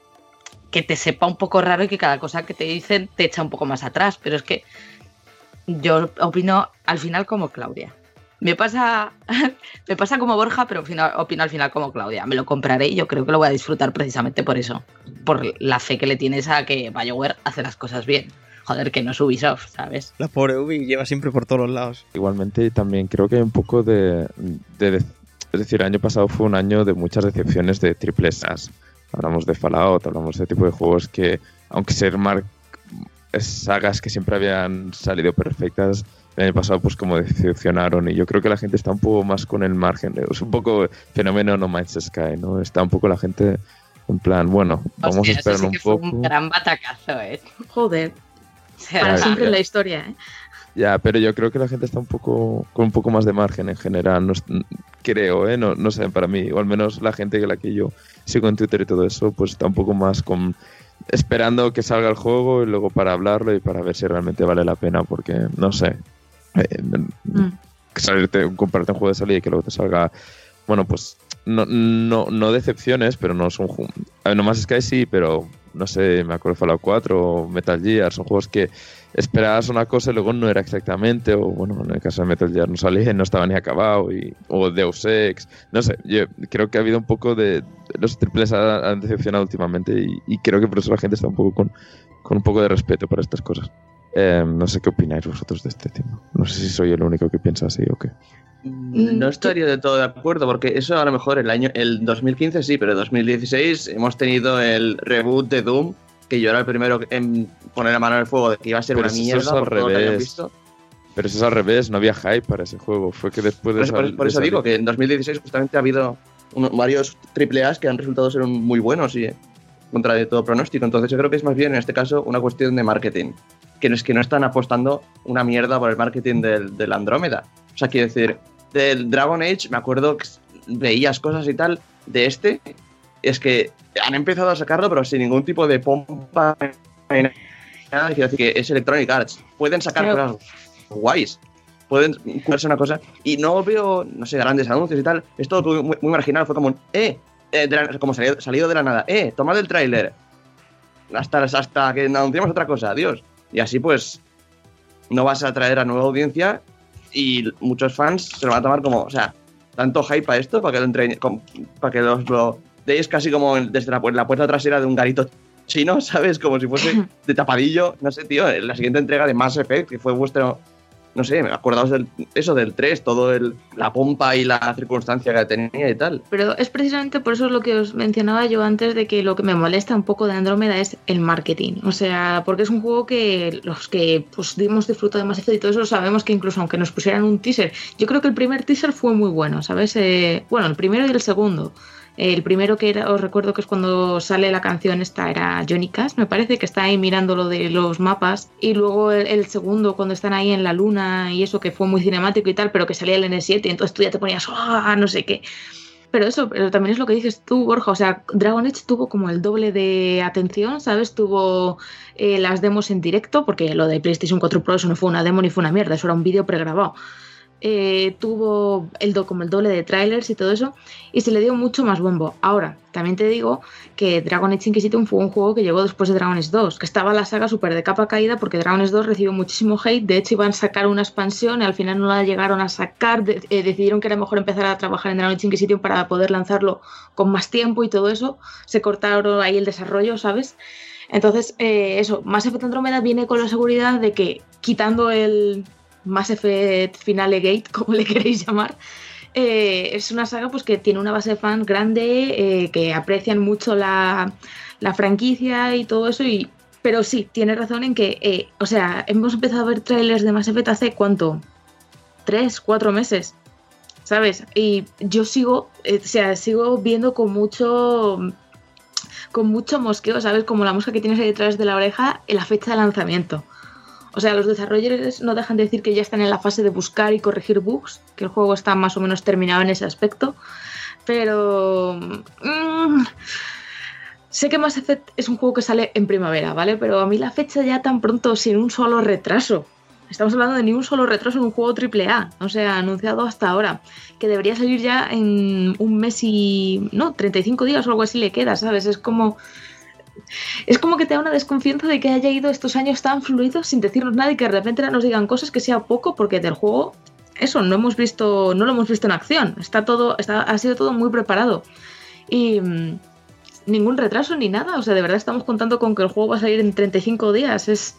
que te sepa un poco raro y que cada cosa que te dicen te echa un poco más atrás. Pero es que yo opino al final como Claudia. Me pasa, me pasa como Borja, pero opino, opino al final como Claudia. Me lo compraré y yo creo que lo voy a disfrutar precisamente por eso. Por la fe que le tienes a que BioWare hace las cosas bien. Joder, que no es Ubisoft, ¿sabes? La pobre Ubi lleva siempre por todos los lados. Igualmente también creo que hay un poco de, de- de- Es decir, el año pasado fue un año de muchas decepciones de triple SAS. Hablamos de Fallout, hablamos de ese tipo de juegos que, aunque ser mar- sagas que siempre habían salido perfectas, el año pasado pues como decepcionaron y yo creo que la gente está un poco más con el margen. Es un poco fenómeno No Man's Sky, ¿no? Está un poco la gente en plan, bueno, vamos Hostia, a eso esperar sí un que fue poco. un gran batacazo, ¿eh? Joder, para siempre en ya. la historia, ¿eh? Ya, pero yo creo que la gente está un poco con un poco más de margen en general, no es- creo, ¿eh? No, no sé, para mí, o al menos la gente que la que yo sigo en Twitter y todo eso, pues está un poco más con esperando que salga el juego y luego para hablarlo y para ver si realmente vale la pena, porque no sé, eh, Mm. salirte, comprarte un juego de salida y que luego te salga, bueno, pues no, no, no decepciones, pero no son a ver, No más Sky sí, pero no sé, me acuerdo Fallout 4 o Metal Gear, son juegos que esperabas una cosa y luego no era exactamente, o bueno, en el caso de Metal Gear no salía, no estaba ni acabado, y, o Deus Ex, no sé, yo creo que ha habido un poco de, los triples han, han decepcionado últimamente y, y creo que por eso la gente está un poco con, con un poco de respeto para estas cosas. Eh, no sé qué opináis vosotros de este tema. No sé si soy el único que piensa así o qué. No estaría de todo de acuerdo, porque eso a lo mejor el año, el 2015 sí, pero en 2016 hemos tenido el reboot de Doom, que yo era el primero en poner la mano en el fuego de que iba a ser Pero una eso es mierda al por todo lo que habían revés. visto. Pero eso es al revés, no había hype para ese juego. Fue que después de Por eso, por- sal- por de eso digo que en 2016 justamente ha habido uno- varios triple A's que han resultado ser muy buenos y contra de todo pronóstico. Entonces yo creo que es más bien en este caso una cuestión de marketing. Que no es que no están apostando una mierda por el marketing del, del Andrómeda. O sea, quiero decir, del Dragon Age me acuerdo que veías cosas y tal. De este, es que han empezado a sacarlo pero sin ningún tipo de pompa. ni nada. Quiero decir que es Electronic Arts. Pueden sacar Claro. cosas guays pueden curarse una cosa y no veo, no sé, grandes anuncios y tal. Es todo muy, muy marginal. Fue como un, eh, eh, de la- como salido, salido de la nada, eh, tomad el tráiler. Hasta, hasta que anunciamos otra cosa, adiós. Y así pues, no vas a atraer a nueva audiencia y muchos fans se lo van a tomar como, o sea, tanto hype a esto para que lo entre, para que los lo deis casi como desde la, la puerta trasera de un garito chino, ¿sabes? Como si fuese de tapadillo, no sé, tío, la siguiente entrega de Mass Effect, que fue vuestro, no sé, acordaos del, eso del 3, todo el, la pompa y la circunstancia que tenía y tal. Pero es precisamente por eso lo que os mencionaba yo antes de que lo que me molesta un poco de Andrómeda es el marketing. O sea, porque es un juego que los que pues dimos disfruto de Mass Effect y todo eso sabemos que incluso aunque nos pusieran un teaser, yo creo que el primer teaser fue muy bueno, ¿sabes? Eh, bueno, el primero y el segundo. El primero que era, os recuerdo que es cuando sale la canción esta, era Johnny Cash, me parece, que está ahí mirando lo de los mapas. Y luego el, segundo, cuando están ahí en la luna y eso, que fue muy cinemático y tal, pero que salía el N7 y entonces tú ya te ponías, ¡ah! no sé qué. Pero eso, pero también es lo que dices tú, Borja. O sea, Dragon Age tuvo como el doble de atención, ¿sabes? Tuvo eh, las demos en directo, porque lo de PlayStation 4 Pro eso no fue una demo ni fue una mierda, eso era un vídeo pregrabado. Eh, tuvo el como el doble de trailers y todo eso, y se le dio mucho más bombo. Ahora, también te digo que Dragon Age Inquisition fue un juego que llegó después de Dragon Age 2, que estaba la saga súper de capa caída porque Dragon Age 2 recibió muchísimo hate, de hecho iban a sacar una expansión y al final no la llegaron a sacar, eh, decidieron que era mejor empezar a trabajar en Dragon Age Inquisition para poder lanzarlo con más tiempo y todo eso, se cortaron ahí el desarrollo, ¿sabes? Entonces, eh, eso, Mass Effect Andromeda viene con la seguridad de que quitando el Mass Effect Finale Gate, como le queréis llamar, eh, es una saga pues, que tiene una base de fans grande, eh, que aprecian mucho la, franquicia y todo eso, y, pero sí, tiene razón en que, eh, o sea, hemos empezado a ver trailers de Mass Effect hace cuánto, tres, cuatro meses, ¿sabes? Y yo sigo, o sea, sigo viendo con mucho con mucho mosqueo, ¿sabes? Como la mosca que tienes ahí detrás de la oreja en la fecha de lanzamiento. O sea, los desarrolladores no dejan de decir que ya están en la fase de buscar y corregir bugs, que el juego está más o menos terminado en ese aspecto. Pero... mm, sé que Mass Effect es un juego que sale en primavera, ¿vale? Pero a mí la fecha ya tan pronto, sin un solo retraso. Estamos hablando de ni un solo retraso en un juego AAA, o sea, anunciado hasta ahora, que debería salir ya en un mes y... no, 35 días o algo así le queda, ¿sabes? Es como... Es como que te da una desconfianza de que haya ido estos años tan fluidos sin decirnos nada y que de repente nos digan cosas que sea poco porque del juego eso no hemos visto no lo hemos visto en acción. Está todo está, ha sido todo muy preparado. Y mm, ningún retraso ni nada. O sea de verdad estamos contando con que el juego va a salir en 35 días. Es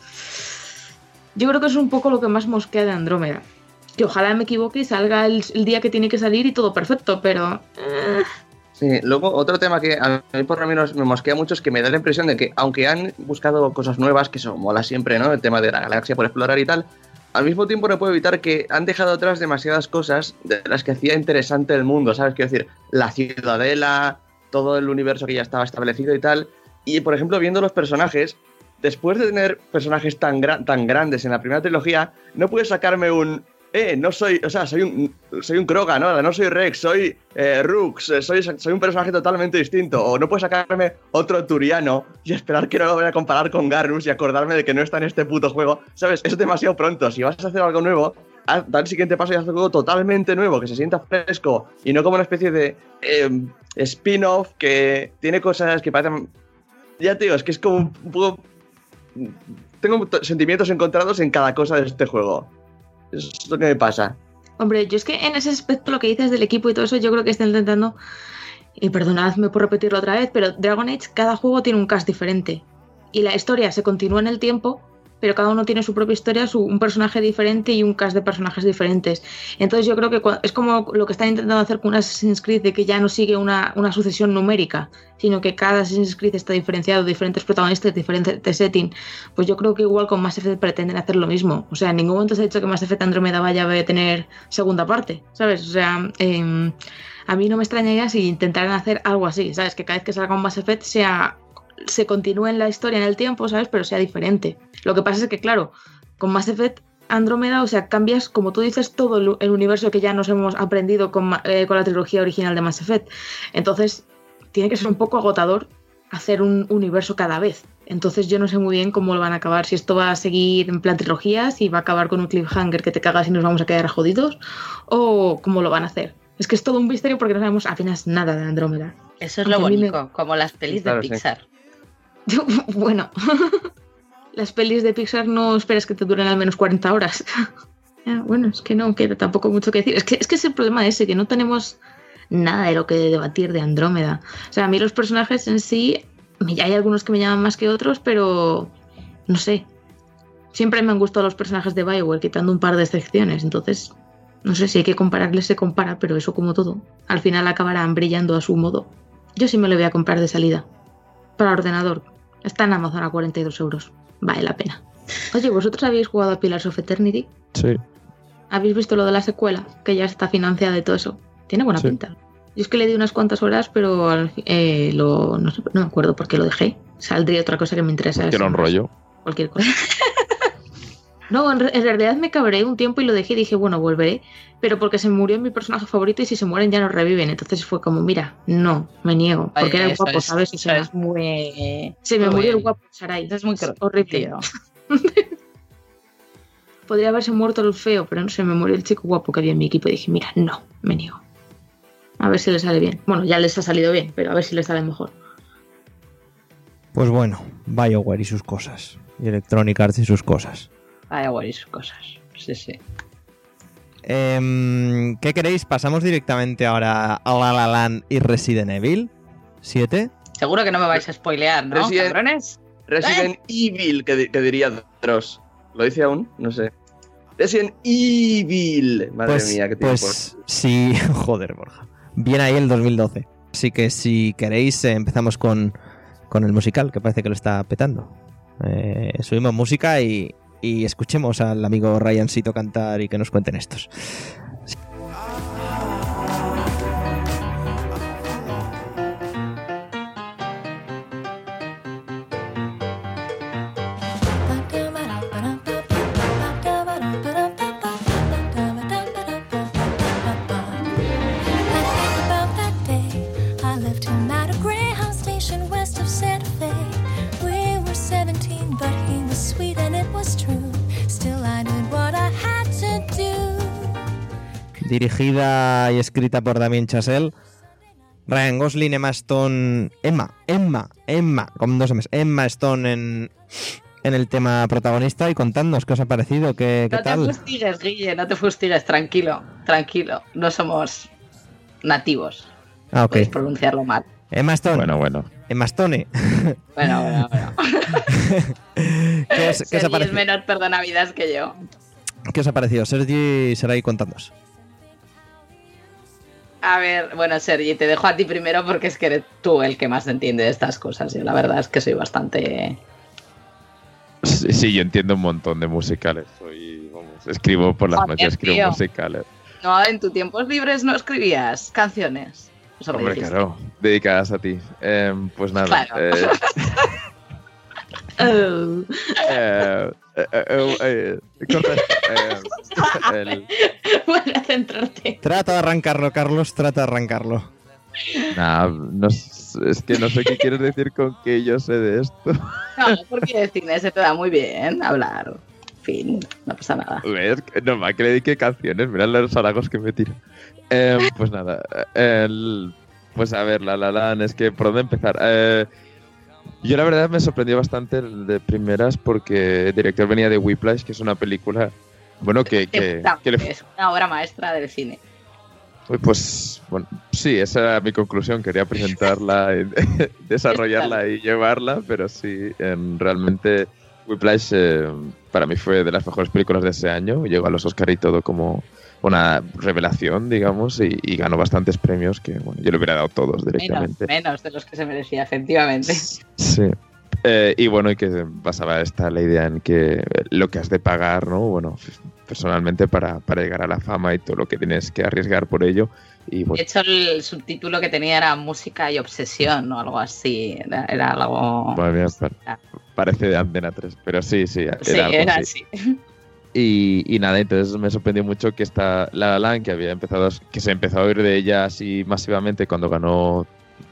yo creo que es un poco lo que más mosquea de Andrómeda. Que ojalá me equivoque y salga el, el día que tiene que salir y todo perfecto pero eh, Sí, luego otro tema que a mí por lo menos me mosquea mucho es que me da la impresión de que aunque han buscado cosas nuevas, que eso mola siempre, ¿no? El tema de la galaxia por explorar y tal, al mismo tiempo no puedo evitar que han dejado atrás demasiadas cosas de las que hacía interesante el mundo, ¿sabes? Quiero decir, la ciudadela, todo el universo que ya estaba establecido y tal. Y por ejemplo, viendo los personajes, después de tener personajes tan, tan grandes en la primera trilogía, no puedes sacarme un. Eh, no soy. O sea, soy un. Soy un Krogan, ¿no? No soy Rex, soy eh, Rux, eh, soy, un personaje totalmente distinto. O no puedes sacarme otro Turiano y esperar que no lo vaya a comparar con Garrus y acordarme de que no está en este puto juego. ¿Sabes? Es demasiado pronto. Si vas a hacer algo nuevo, haz- da el siguiente paso y haz algo totalmente nuevo, que se sienta fresco y no como una especie de eh, spin-off que tiene cosas que parecen. Ya te digo, es que es como un poco. Tengo sentimientos encontrados en cada cosa de este juego. Es lo que me pasa. Hombre, yo es que en ese aspecto lo que dices del equipo y todo eso, yo creo que está intentando, y perdonadme por repetirlo otra vez, pero Dragon Age, cada juego tiene un cast diferente. Y la historia se continúa en el tiempo, pero cada uno tiene su propia historia, su, un personaje diferente y un cast de personajes diferentes. Entonces yo creo que es como lo que están intentando hacer con Assassin's Creed, de que ya no sigue una, una sucesión numérica, sino que cada Assassin's Creed está diferenciado, diferentes protagonistas, diferente setting. Pues yo creo que igual con Mass Effect pretenden hacer lo mismo. O sea, en ningún momento se ha dicho que Mass Effect Andromeda vaya a tener segunda parte, ¿sabes? O sea, em, a mí no me extrañaría si intentaran hacer algo así, ¿sabes? Que cada vez que salga un Mass Effect sea se continúe en la historia en el tiempo, ¿sabes? Pero sea diferente. Lo que pasa es que, claro, con Mass Effect Andrómeda, o sea, cambias, como tú dices, todo el, el universo que ya nos hemos aprendido con, eh, con la trilogía original de Mass Effect. Entonces, tiene que ser un poco agotador hacer un universo cada vez. Entonces yo no sé muy bien cómo lo van a acabar, si esto va a seguir en plan trilogía, si va a acabar con un cliffhanger que te cagas y nos vamos a quedar jodidos, o cómo lo van a hacer. Es que es todo un misterio porque no sabemos apenas nada de Andrómeda. Eso es lo Aunque me- bonito, como las pelis Claro, de sí. Bueno. las pelis de Pixar no esperas que te duren al menos 40 horas. Bueno, es que no queda tampoco mucho que decir. Es que, es que es el problema ese, que no tenemos nada de lo que debatir de Andrómeda. O sea, a mí los personajes en sí, hay algunos que me llaman más que otros, pero no sé. Siempre me han gustado los personajes de Bioware, quitando un par de excepciones. Entonces, no sé si hay que compararles, se compara, pero eso como todo. Al final acabarán brillando a su modo. Yo sí me lo voy a comprar de salida. Para ordenador. Está en Amazon a 42 euros. Vale la pena. Oye, ¿vosotros habéis jugado a Pillars of Eternity? Sí. ¿Habéis visto lo de la secuela? Que ya está financiada y todo eso. Tiene buena Sí. pinta. Yo es que le di unas cuantas horas, pero eh, lo, no, sé, no me acuerdo por qué lo dejé. Saldría otra cosa que me interesa. Que eso, era un rollo. Cualquier cosa. no, en, re- en realidad me cabré un tiempo y lo dejé y dije, bueno, volveré. Pero porque se murió mi personaje favorito y si se mueren ya no reviven. Entonces fue como, mira, no, me niego. Porque Oye, era guapo, es- ¿sabes? O sea, es muy. se me muy murió el guapo Sarai. Eso es muy cruel, horrible. Podría haberse muerto el feo, pero no se me murió el chico guapo que había en mi equipo y dije, mira, no, me niego. A ver si le sale bien. Bueno, ya les ha salido bien, pero a ver si le sale mejor. Pues bueno, BioWare y sus cosas. Y Electronic Arts y sus cosas. Vaya guay, sus cosas. Sí, sí. Em, ¿Qué queréis? ¿Pasamos directamente ahora a La La Land y Resident Evil 7? Seguro que no me vais a spoilear, ¿no, Resident- cabrones? Resident Evil, que, que diría Dross. ¿Lo dice aún? No sé. Resident Evil. Madre pues, mía, qué tiempo. pues sí, joder, Borja. Bien ahí el 2012. Así que si queréis, eh, empezamos con, con el musical, que parece que lo está petando. Eh, subimos música y, y escuchemos al amigo Ryancito cantar y que nos cuenten estos. Dirigida y escrita por Damien Chazelle. Ryan Gosling, Emma Stone. Emma, Emma, Emma, con dos M's. Emma Stone en, en el tema protagonista y contadnos qué os ha parecido, qué, qué No te tal. fustigues, Guille, no te fustigues, tranquilo, tranquilo. No somos nativos. Ah, ok. Puedes pronunciarlo mal. Emma Stone. Bueno, bueno. Emma Stone. Bueno, bueno, bueno. ¿Qué os, qué os Sergi ha es parecido? menor perdonavidas que yo. ¿Qué os ha parecido? Sergi será ahí contándonos. A ver, bueno, Sergi, te dejo a ti primero porque es que eres tú el que más entiende de estas cosas. Yo la verdad es que soy bastante... Sí, sí, yo entiendo un montón de musicales. Soy, vamos, escribo por las Joder, noches, escribo tío. musicales. No, en tus tiempos libres no escribías canciones. Eso Hombre, claro, dedicadas a ti. Em, pues nada. Claro. eh, Oh. eh, eh, eh, eh, corta esto, eh, el- Vuelve a centrarte. Trata de arrancarlo, Carlos, trata de arrancarlo. Nah, no es que no sé qué quieres decir con que yo sé de esto. No, porque de cine se te da muy bien hablar. En fin, no pasa nada. ¿Ves? Normal que le dedique canciones, mirad los halagos que me tira. Em, pues nada, el- pues a ver, La La Land, es que por dónde empezar. Eh, yo la verdad me sorprendió bastante el de primeras porque el director venía de Whiplash, que es una película, bueno, que, que, que le- Es una obra maestra del cine. Pues bueno, sí, esa era mi conclusión. Quería presentarla, desarrollarla y llevarla, pero sí, em, realmente Whiplash eh, para mí fue de las mejores películas de ese año. Llegó a los Oscar y todo como una revelación, digamos, y, y ganó bastantes premios que bueno, yo le hubiera dado todos Menos, directamente. menos de los que se merecía, efectivamente. Sí. Eh, y bueno, y que basaba esta la idea en que lo que has de pagar, ¿no? Bueno, personalmente para, para llegar a la fama y todo lo que tienes que arriesgar por ello. Y De bueno, hecho, el subtítulo que tenía era Música y Obsesión o algo así. Era, era algo. Pa- Ah. parece de Antena 3, pero sí, sí, era, Sí, era así. así. Y, y nada, entonces me sorprendió mucho que esta La La Land, que había empezado, que se empezó a oír de ella así masivamente cuando ganó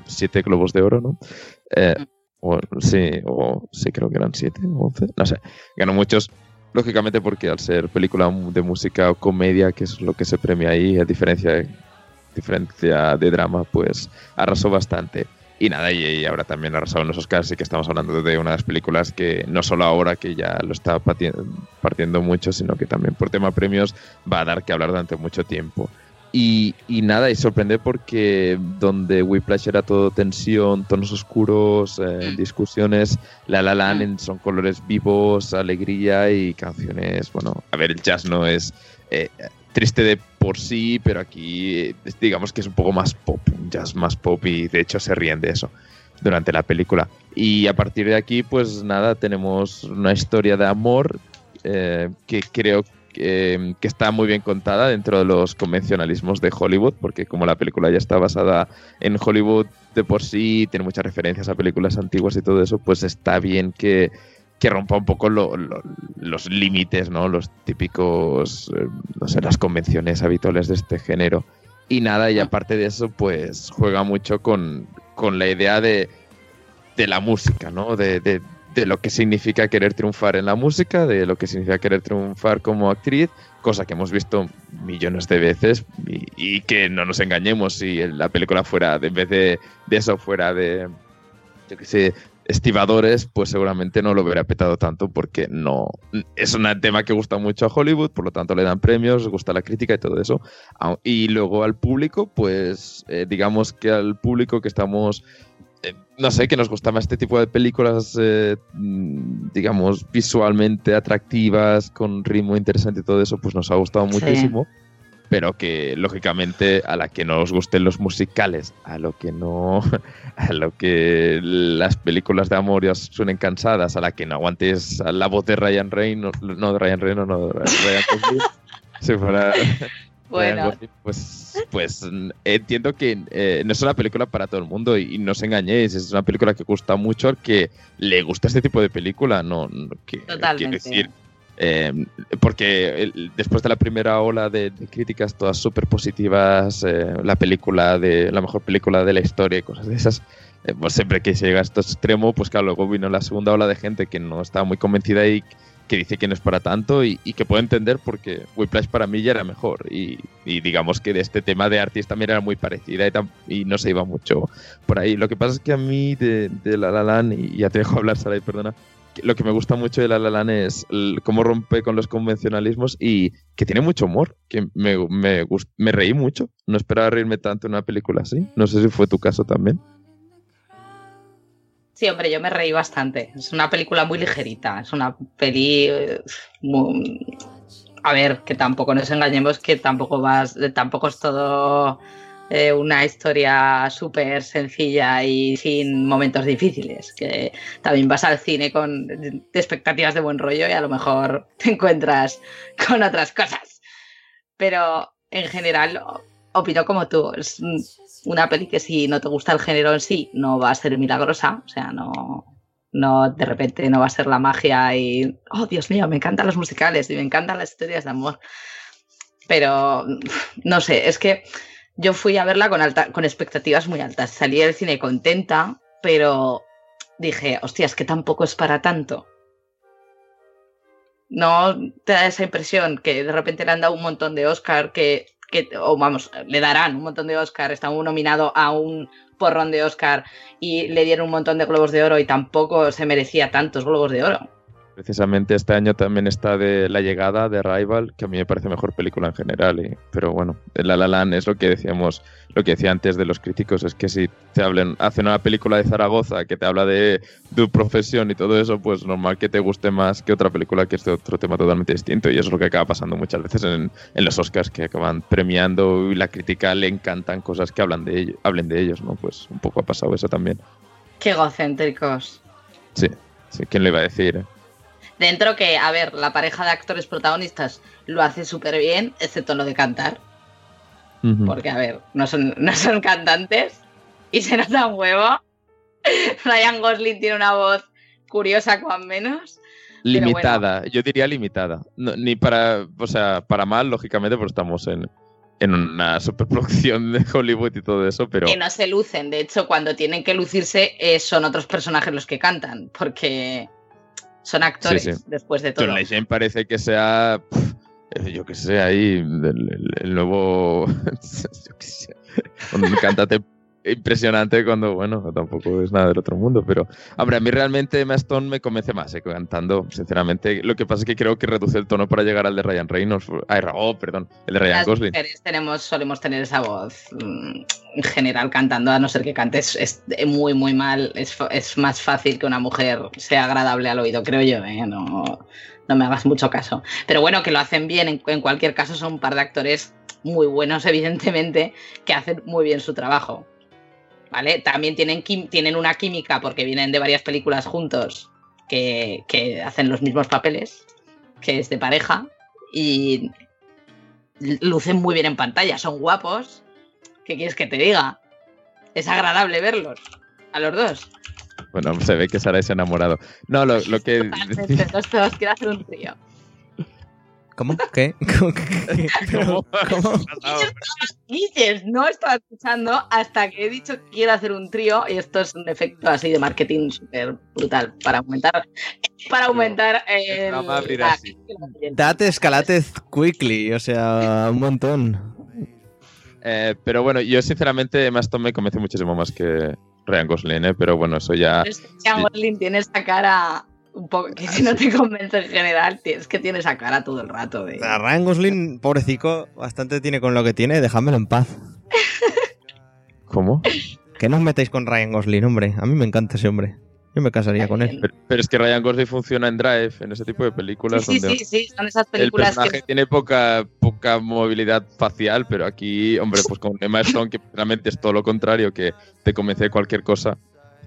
siete globos de oro, ¿no? Eh, Mm. o, sí, o sí, creo que eran siete o once, no sé. Ganó muchos, lógicamente porque al ser película de música o comedia, que es lo que se premia ahí, a diferencia de, diferencia de drama, pues arrasó bastante. Y nada, y, y ahora también ha arrasado en los Oscars, y que estamos hablando de una de las películas que no solo ahora que ya lo está partiendo mucho, sino que también por tema premios va a dar que hablar durante mucho tiempo. Y, y nada, y sorprende porque donde Whiplash era todo tensión, tonos oscuros, eh, Mm. discusiones, La La Land Mm. son colores vivos, alegría y canciones, bueno, a ver, el jazz no es eh, triste de por sí, pero aquí eh, digamos que es un poco más pop, un jazz más pop y de hecho se ríen de eso durante la película. Y a partir de aquí, pues nada, tenemos una historia de amor eh, que creo que, que está muy bien contada dentro de los convencionalismos de Hollywood, porque como la película ya está basada en Hollywood de por sí, tiene muchas referencias a películas antiguas y todo eso, pues está bien que, que rompa un poco lo- lo- los límites, ¿no? Los típicos, eh, no sé, las convenciones habituales de este género. Y nada, y aparte de eso, pues juega mucho con, con la idea de, de la música, ¿no? De, de- lo que significa querer triunfar en la música, de lo que significa querer triunfar como actriz, cosa que hemos visto millones de veces y, y que no nos engañemos, si la película fuera, de, en vez de, de eso, fuera de, yo qué sé, estibadores, pues seguramente no lo hubiera petado tanto porque no es un tema que gusta mucho a Hollywood, por lo tanto le dan premios, gusta la crítica y todo eso. Y luego al público, pues eh, digamos que al público que estamos, eh, no sé, que nos gusta más este tipo de películas, eh, mm, digamos, visualmente atractivas, con ritmo interesante y todo eso, pues nos ha gustado Sí. muchísimo. Pero que lógicamente a la que no os gusten los musicales, a lo que no, a lo que las películas de amor ya suenen cansadas, a la que no aguantes la voz de Ryan Reynolds, no de Ryan Reynolds, no de Ryan Gosling, si fuera Bueno, Gosling, pues, pues entiendo que eh, no es una película para todo el mundo y, y no os engañéis, es una película que gusta mucho al que le gusta este tipo de película, no, no- que, quiero Totalmente. decir, eh, porque el- después de la primera ola de, de críticas todas súper positivas, eh, la película de la mejor película de la historia y cosas de esas, eh, pues siempre que se llega a este extremo, pues claro, luego vino la segunda ola de gente que no estaba muy convencida y que dice que no es para tanto y, y que puedo entender porque Whiplash para mí ya era mejor y, y digamos que de este tema de artista también era muy parecida y, tam- y no se iba mucho por ahí. Lo que pasa es que a mí de, de La La Land, y ya te dejo hablar, Saray, perdona, lo que me gusta mucho de La La Land es cómo rompe con los convencionalismos y que tiene mucho humor, que me, me, me reí mucho. No esperaba reírme tanto en una película así. No sé si fue tu caso también. Sí, hombre, yo me reí bastante. Es una película muy ligerita. Es una peli. eh, muy- A ver, que tampoco nos engañemos, que tampoco vas. Tampoco es todo eh, una historia súper sencilla y sin momentos difíciles. Que también vas al cine con expectativas de buen rollo y a lo mejor te encuentras con otras cosas. Pero en general, opino como tú. Es una peli que si no te gusta el género en sí, no va a ser milagrosa. O sea, no, no de repente no va a ser la magia y, oh Dios mío, me encantan los musicales y me encantan las historias de amor. Pero no sé, es que yo fui a verla con, alta, con expectativas muy altas. Salí del cine contenta, pero dije, hostia, es que tampoco es para tanto. ¿No te da esa impresión que de repente le han dado un montón de Oscar que, que o vamos, le darán un montón de Oscar, está nominado a un porrón de Oscar y le dieron un montón de globos de oro y tampoco se merecía tantos globos de oro? Precisamente este año también está de La Llegada de Rival, que a mí me parece mejor película en general. y- pero bueno, La La Land es lo que decíamos, lo que decía antes de los críticos, es que si te hablen, hacen una película de Zaragoza que te habla de tu profesión y todo eso, pues normal que te guste más que otra película que es de otro tema totalmente distinto. Y eso es lo que acaba pasando muchas veces en, en los Oscars, que acaban premiando y la crítica le encantan cosas que hablan de ello, hablen de ellos, ¿no? Pues un poco ha pasado eso también. Qué egocéntricos. Sí, sí, ¿quién le iba a decir? eh? Dentro que, a ver, la pareja de actores protagonistas lo hace súper bien, excepto lo de cantar. Porque, a ver, no son, no son cantantes y se nota un huevo. Ryan Gosling tiene una voz curiosa, con menos. Limitada, yo diría limitada. No, ni para, o sea, para mal, lógicamente, porque estamos en, en una superproducción de Hollywood y todo eso, pero Que no se lucen. De hecho, cuando tienen que lucirse, eh, son otros personajes los que cantan. Porque son actores, Sí, sí. después de todo. John Legend parece que sea, pf, eh, yo que sé, ahí, el, el- el nuevo, yo qué sé, un cantante impresionante cuando, bueno, tampoco es nada del otro mundo, pero, hombre, a mí realmente Emma Stone me convence más eh, cantando, sinceramente. Lo que pasa es que creo que reduce el tono para llegar al de Ryan Reynolds, ay, oh, perdón, el de Ryan Las Gosling. mujeres tenemos, solemos tener esa voz mm, en general cantando, a no ser que cantes es muy, muy mal. Es, es más fácil que una mujer sea agradable al oído, creo yo. ¿eh? No, no me hagas mucho caso. Pero bueno, que lo hacen bien. En, en cualquier caso, son un par de actores muy buenos, evidentemente, que hacen muy bien su trabajo. ¿Vale? También tienen, tienen una química porque vienen de varias películas juntos que, que hacen los mismos papeles, que es de pareja. Y lucen muy bien en pantalla, son guapos. ¿Qué quieres que te diga? Es agradable verlos, a los dos. Bueno, se ve que Sara es enamorado. No, lo, lo que... Totalmente, los dos quiero hacer un trío. ¿Cómo? ¿Qué? ¿Cómo? No estaba escuchando hasta que he dicho que quiero hacer un trío y esto es un efecto así de marketing súper brutal para aumentar para aumentar el, la- así. Date escalate quickly, o sea, un montón. Eh, pero bueno, yo sinceramente Emma Stone me convence muchísimo más que Ryan Gosling, ¿eh? pero bueno, eso ya... Pero es que Sean Gosling tiene esa cara un poco que si no te convence en general, es que tiene esa cara todo el rato de A Ryan Gosling, pobrecito, bastante tiene con lo que tiene, dejádmelo en paz. ¿Cómo? Que no os metáis con Ryan Gosling, hombre. A mí me encanta ese hombre. Yo me casaría con él. Pero, pero es que Ryan Gosling funciona en Drive, en ese tipo de películas Sí, donde sí, sí, son esas el películas personaje que tiene poca, poca movilidad facial, pero aquí, hombre, pues con Emma Stone, que realmente es todo lo contrario, que te convence de cualquier cosa.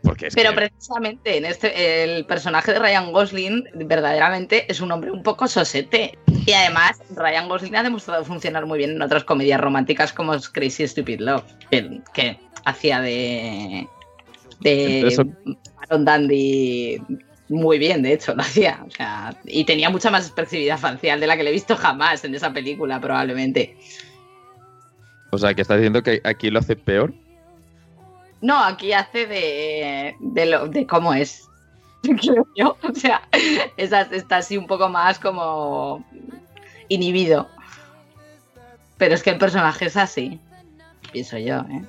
Porque es Pero que- precisamente en este el personaje de Ryan Gosling verdaderamente es un hombre un poco sosete. Y además Ryan Gosling ha demostrado funcionar muy bien en otras comedias románticas como Crazy Stupid Love, que, que hacía de de Eso- Aaron Dandy muy bien, de hecho, lo hacía. O sea, y tenía mucha más expresividad facial de la que le he visto jamás en esa película, probablemente. O sea, que estás diciendo que aquí lo hace peor. No, aquí hace de, de, lo, de cómo es. Creo yo. O sea, está así un poco más como inhibido. Pero es que el personaje es así. Pienso yo, ¿eh?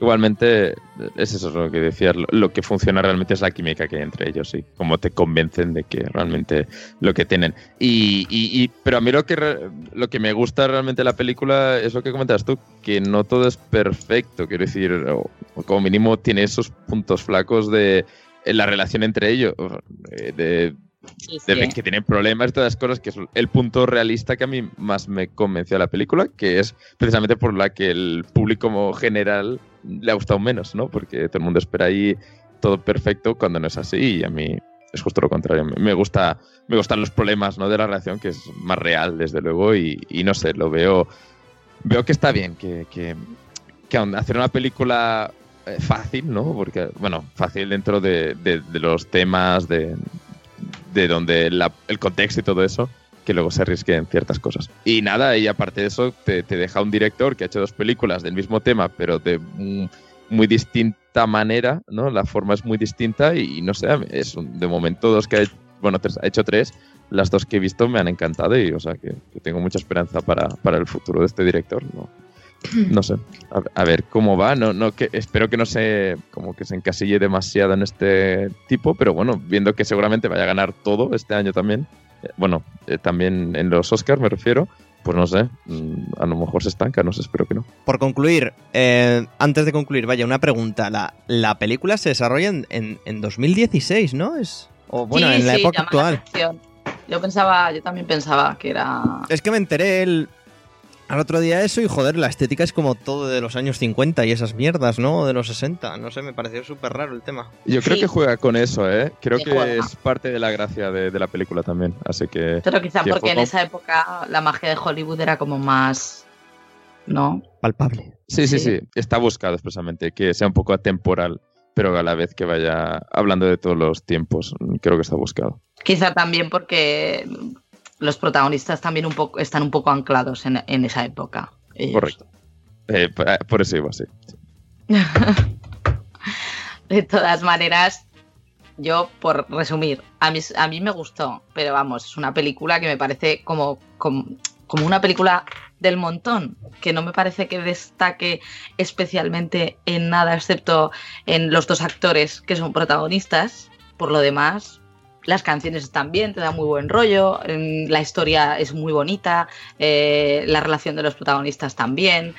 Igualmente, es eso lo que decías, lo, que funciona realmente es la química que hay entre ellos, sí. Como te convencen de que realmente lo que tienen. Y, y- y- pero a mí lo que, lo que me gusta realmente de la película es lo que comentas tú, que no todo es perfecto, quiero decir, o, o como mínimo tiene esos puntos flacos de la relación entre ellos, eh, de, Sí, sí. que tienen problemas todas las cosas, que es el punto realista que a mí más me convenció de la película, que es precisamente por la que el público como general le ha gustado menos, ¿no? Porque todo el mundo espera ahí todo perfecto cuando no es así y a mí es justo lo contrario. Me- gusta, me gustan los problemas, ¿no? De la relación, que es más real, desde luego, y, y no sé, lo veo, veo que está bien, que, que, hacer una película eh, fácil, ¿no? Porque, bueno, fácil dentro de, de- los temas, de, de donde el contexto y todo eso, que luego se arriesgue en ciertas cosas. Y nada, y aparte de eso, te, te deja un director que ha hecho dos películas del mismo tema, pero de mm, muy distinta manera, ¿no? La forma es muy distinta y, no sé, es un- de momento dos que ha hecho, bueno, tres- ha hecho tres, las dos que he visto me han encantado y, o sea, que, que tengo mucha esperanza para, para el futuro de este director, ¿no? No sé, a, a ver cómo va. No, no, que espero que no se como que se encasille demasiado en este tipo, pero bueno, viendo que seguramente vaya a ganar todo este año también. Bueno, eh, también en los Oscars me refiero. Pues no sé, mm, a lo mejor se estanca, no sé, espero que no. Por concluir, eh, antes de concluir, vaya, una pregunta. La, la película se desarrolla en, en- en 2016, ¿no? Es, o bueno, Sí, en la sí, época la actual. Yo pensaba, yo también pensaba que era. Es que me enteré el, al otro día eso y joder, la estética es como todo de los años 50 y esas mierdas, ¿no? De los 60. No sé, me pareció súper raro el tema. Yo creo Sí. que juega con eso, ¿eh? Creo Sí, que juega. es parte de la gracia de, de la película también. Así que Pero quizá que porque en esa época la magia de Hollywood era como más. ¿No? Palpable. sí, sí, Sí. sí, está buscado expresamente, que sea un poco atemporal, pero a la vez que vaya hablando de todos los tiempos. Creo que está buscado. Quizá también porque los protagonistas también un poco están un poco anclados en, en esa época. ellos. Correcto. Eh, por- por eso iba así. De todas maneras, yo, por resumir, a mí, a mí me gustó, pero vamos, es una película que me parece como, como como una película del montón, que no me parece que destaque especialmente en nada, excepto en los dos actores que son protagonistas. Por lo demás, las canciones están bien, te da muy buen rollo, la historia es muy bonita, eh, la relación de los protagonistas también.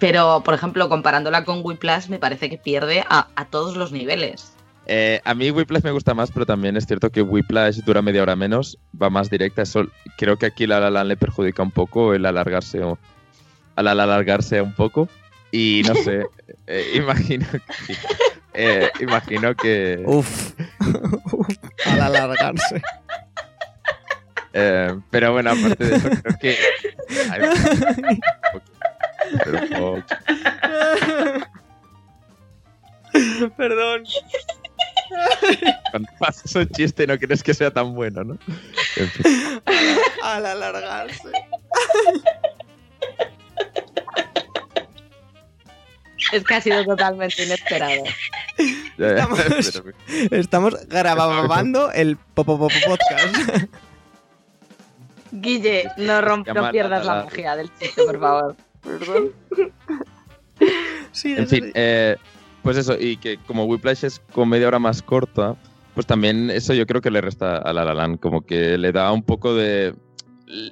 Pero, por ejemplo, comparándola con Whiplash, me parece que pierde a, a todos los niveles. Eh, a mí Whiplash me gusta más, pero también es cierto que Whiplash dura media hora menos, va más directa. Eso, creo que aquí la La Land le perjudica un poco el alargarse o al alargarse un poco. Y no sé, eh, imagino que, eh, imagino que Uf. Al alargarse. eh, pero bueno, aparte de eso, creo que. Perdón. cuando pasas un chiste no crees que sea tan bueno, ¿no? En fin. Al alargarse. Es que ha sido totalmente inesperado. Estamos- Estamos grabando el Podcast. Guille, no, romp- no pierdas la magia del chiste, por favor. Sí, En fin, eh, pues eso, y que como Whiplash es con media hora más corta, pues también eso yo creo que le resta a La La Land, como que le da un poco de...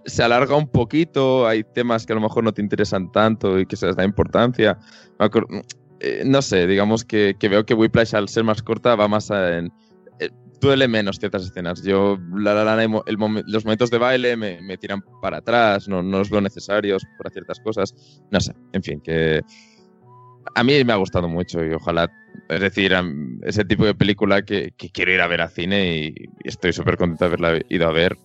Se alarga un poquito, hay temas que a lo mejor no te interesan tanto y que se les da importancia. Eh, no sé, digamos que, que veo que Whiplash al ser más corta va más a- en... eh, duele menos ciertas escenas. Yo, La La Land, el los momentos de baile me, me tiran para atrás, no, no los veo necesarios para ciertas cosas. No sé, en fin, que a mí me ha gustado mucho y ojalá, es decir, ese tipo de película que, que quiero ir a ver a cine y, y estoy súper contento de haberla ido a ver,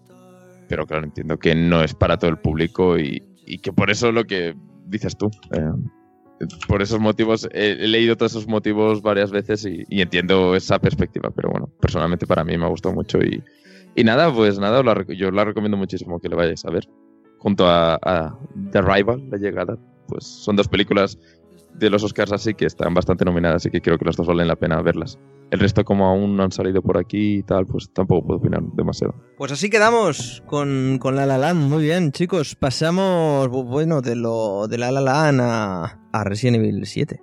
pero claro, entiendo que no es para todo el público y, y que por eso lo que dices tú, eh, por esos motivos, he, leído todos esos motivos varias veces y, entiendo esa perspectiva, pero bueno, personalmente para mí me ha gustado mucho y, y nada, pues nada, yo la recomiendo muchísimo que le vayáis a ver, junto a, a The Rival, La Llegada, pues son dos películas de los Oscars así que están bastante nominadas, así que creo que las dos valen la pena verlas. El resto, como aún no han salido por aquí y tal, pues tampoco puedo opinar demasiado. Pues así quedamos con, con La La Land. Muy bien, chicos. Pasamos, bu- bueno, de lo de La La Land a, a Resident Evil 7.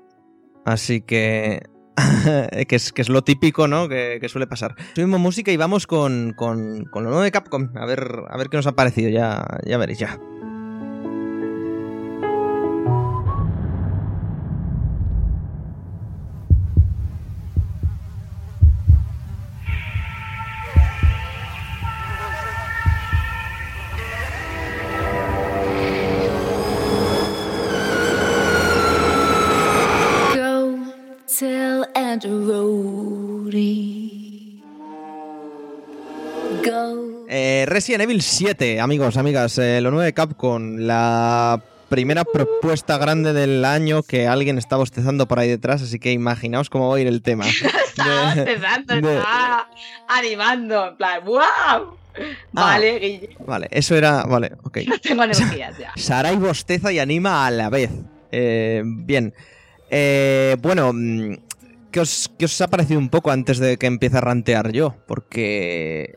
Así que... que, es, que es lo típico, ¿no? Que, que suele pasar. Subimos música y vamos con, con, con lo nuevo de Capcom. A ver, a ver qué nos ha parecido. Ya, ya veréis, ya. Eh, Resident Evil 7, amigos, amigas, eh, lo nuevo de Capcom, la primera propuesta grande del año que alguien está bostezando por ahí detrás, así que imaginaos cómo va a ir el tema. Está bostezando, de- está animando, en plan, ¡wow! Ah. Vale, Guille, Vale, eso era. Vale, ok. no tengo energías ya. Sarai bosteza y anima a la vez. Eh, bien. Eh, bueno, mm, ¿qué os, qué os ha parecido un poco antes de que empiece a rantear yo? Porque.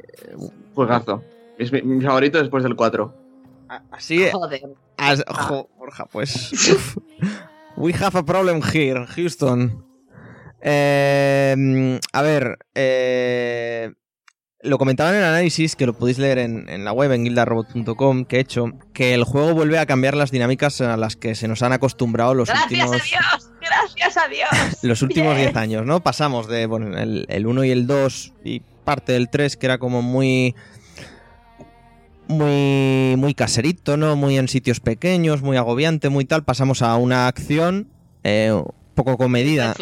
Juegazo. Es mi, mi favorito después del 4. a- Así. Joder. as- jo, Borja, pues. We have a problem here, Houston. Eh, a ver. eh, lo comentaba en el análisis, que lo podéis leer en, en la web, en guildarobot.com, que he hecho, que el juego vuelve a cambiar las dinámicas a las que se nos han acostumbrado los Gracias últimos a Dios, gracias a Dios. los últimos Bien. 10 años, ¿no? Pasamos de, bueno, el, el 1 y el 2 y parte del 3 que era como muy muy muy caserito, ¿no? Muy en sitios pequeños, muy agobiante, muy tal, pasamos a una acción eh, un poco comedida.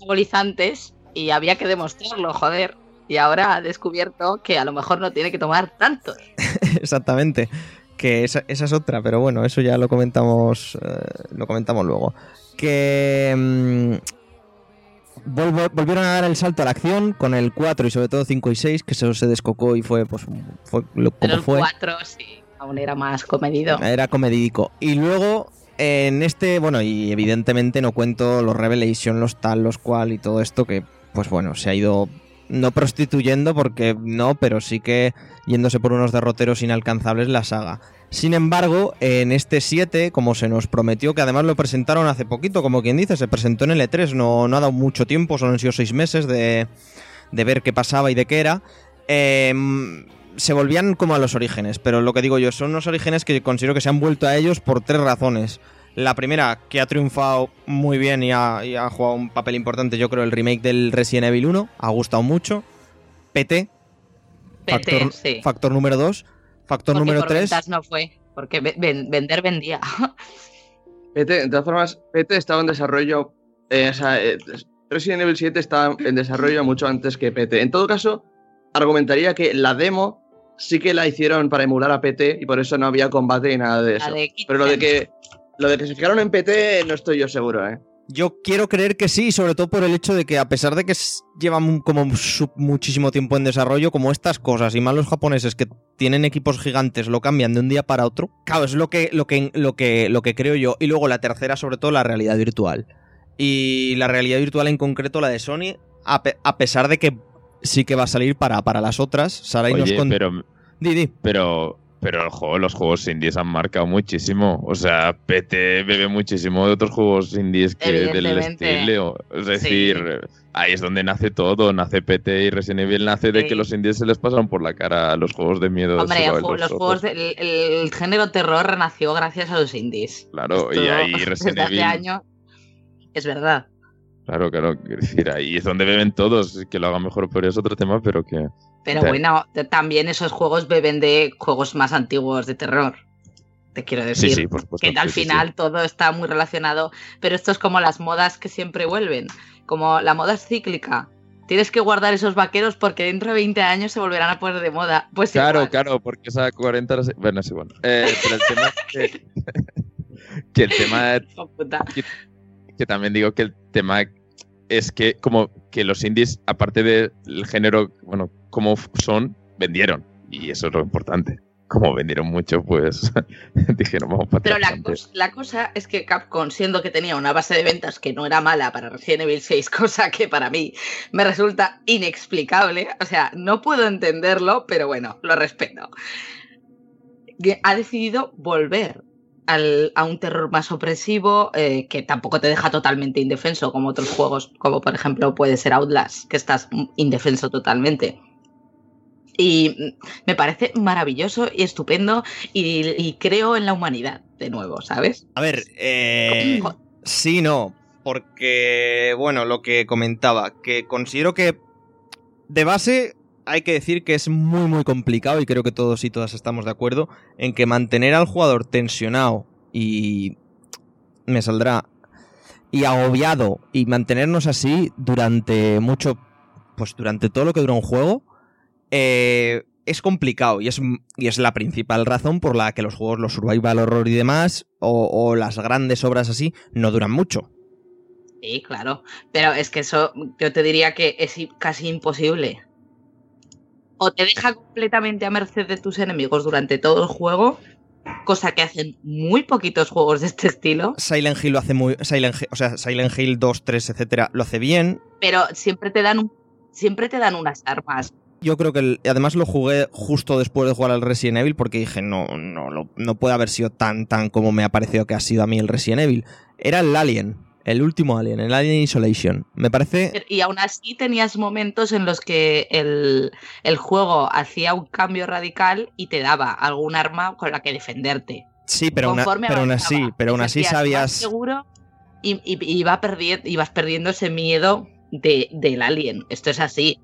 Anabolizantes y había que demostrarlo, joder. Y ahora ha descubierto que a lo mejor no tiene que tomar tantos. Exactamente. Que esa, esa es otra, pero bueno, eso ya lo comentamos. eh, lo comentamos luego. Que. mm, volvieron a dar el salto a la acción con el 4 y sobre todo 5 y 6, que eso se descocó y fue, pues, fue lo, Pero como el fue. 4 sí, aún era más comedido. Era comedidico. Y luego, en este, bueno, y evidentemente no cuento los Revelation, los tal, los cual y todo esto, que, pues bueno, se ha ido no prostituyendo porque no, pero sí que yéndose por unos derroteros inalcanzables la saga. Sin embargo, en este 7, como se nos prometió, que además lo presentaron hace poquito, como quien dice, se presentó en el E3, no, no ha dado mucho tiempo, solo han sido seis meses de, de ver qué pasaba y de qué era. em, se volvían como a los orígenes, pero lo que digo yo, son unos orígenes que considero que se han vuelto a ellos por tres razones. La primera, que ha triunfado muy bien y ha, y ha jugado un papel importante, yo creo, el remake del Resident Evil 1, ha gustado mucho. PT, PT, factor, sí. factor número 2. Factor Porque número por 3. ventas no fue, porque ve- ven- vender vendía. PT, de todas formas, PT estaba en desarrollo. eh, o sea, eh, Resident Evil 7 estaba en desarrollo mucho antes que PT. En todo caso, argumentaría que la demo sí que la hicieron para emular a PT y por eso no había combate ni nada de eso. Pero lo de que lo de que se fijaron en PT no estoy yo seguro, ¿eh? Yo quiero creer que sí, sobre todo por el hecho de que a pesar de que llevan como muchísimo tiempo en desarrollo, como estas cosas, y más los japoneses que tienen equipos gigantes, lo cambian de un día para otro. Claro, es lo que, lo que, lo que, lo que creo yo. Y luego la tercera, sobre todo, la realidad virtual. Y la realidad virtual en concreto, la de Sony, a, pe- a pesar de que sí que va a salir para, para las otras, Sara y nos Oye, con- pero, Di, di. pero, pero el juego, los juegos indies han marcado muchísimo. O sea, PT bebe muchísimo de otros juegos indies que del estilo. Es Sí. decir, ahí es donde nace todo. Nace PT y Resident Evil nace de Sí. que los indies se les pasaron por la cara a los juegos de miedo. Hombre, el los juegos del el, género terror renació gracias a los indies. Claro, y ahí Resident Evil. Es verdad. Claro, claro. Es decir, ahí es donde beben todos. Que lo hagan mejor o peor es otro tema, pero que. Pero bueno, también esos juegos beben de juegos más antiguos de terror. Te quiero decir. Sí, sí, por supuesto. que al final todo está muy relacionado, pero esto es como las modas que siempre vuelven, como la moda es cíclica. Tienes que guardar esos vaqueros porque dentro de 20 años se volverán a poner de moda. Pues Claro, igual. claro, porque esa 40 horas- Bueno, sí, bueno. Eh, pero el tema es que, que el tema Hijo puta. que también digo que el tema es que como que los indies, aparte del género, bueno, como son, vendieron. Y eso es lo importante. Como vendieron mucho, pues dijeron, vamos para Pero la, cos- la cosa es que Capcom, siendo que tenía una base de ventas que no era mala para Resident Evil 6, cosa que para mí me resulta inexplicable, o sea, no puedo entenderlo, pero bueno, lo respeto, ha decidido volver al- a un terror más opresivo eh, que tampoco te deja totalmente indefenso como otros juegos, como por ejemplo puede ser Outlast, que estás indefenso totalmente. Y me parece maravilloso y estupendo y, y creo en la humanidad de nuevo, ¿sabes? A ver, eh, sí, no, porque, bueno, lo que comentaba, que considero que de base hay que decir que es muy, muy complicado y creo que todos y todas estamos de acuerdo en que mantener al jugador tensionado y me saldrá y agobiado y mantenernos así durante mucho, pues durante todo lo que dura un juego, eh, es complicado y es, y es la principal razón por la que los juegos, los survival horror y demás, o, o las grandes obras así, no duran mucho. Sí, claro. Pero es que eso yo te diría que es casi imposible. O te deja completamente a merced de tus enemigos durante todo el juego, cosa que hacen muy poquitos juegos de este estilo, Silent Hill lo hace muy. Silent Hill- o sea, Silent Hill 2, 3, etcétera, lo hace bien. pero siempre te dan un- siempre te dan unas armas. Yo creo que el- además lo jugué justo después de jugar al Resident Evil porque dije, no, no, lo- no puede haber sido tan, tan como me ha parecido que ha sido a mí el Resident Evil. Era el Alien, el último Alien, el Alien Isolation. Me parece... Y aún así tenías momentos en los que el, el juego hacía un cambio radical y te daba algún arma con la que defenderte. Sí, pero, pero aún así, pero aún así sabías... seguro y, y- y iba ibas perdiendo ese miedo de, del alien. Esto es así.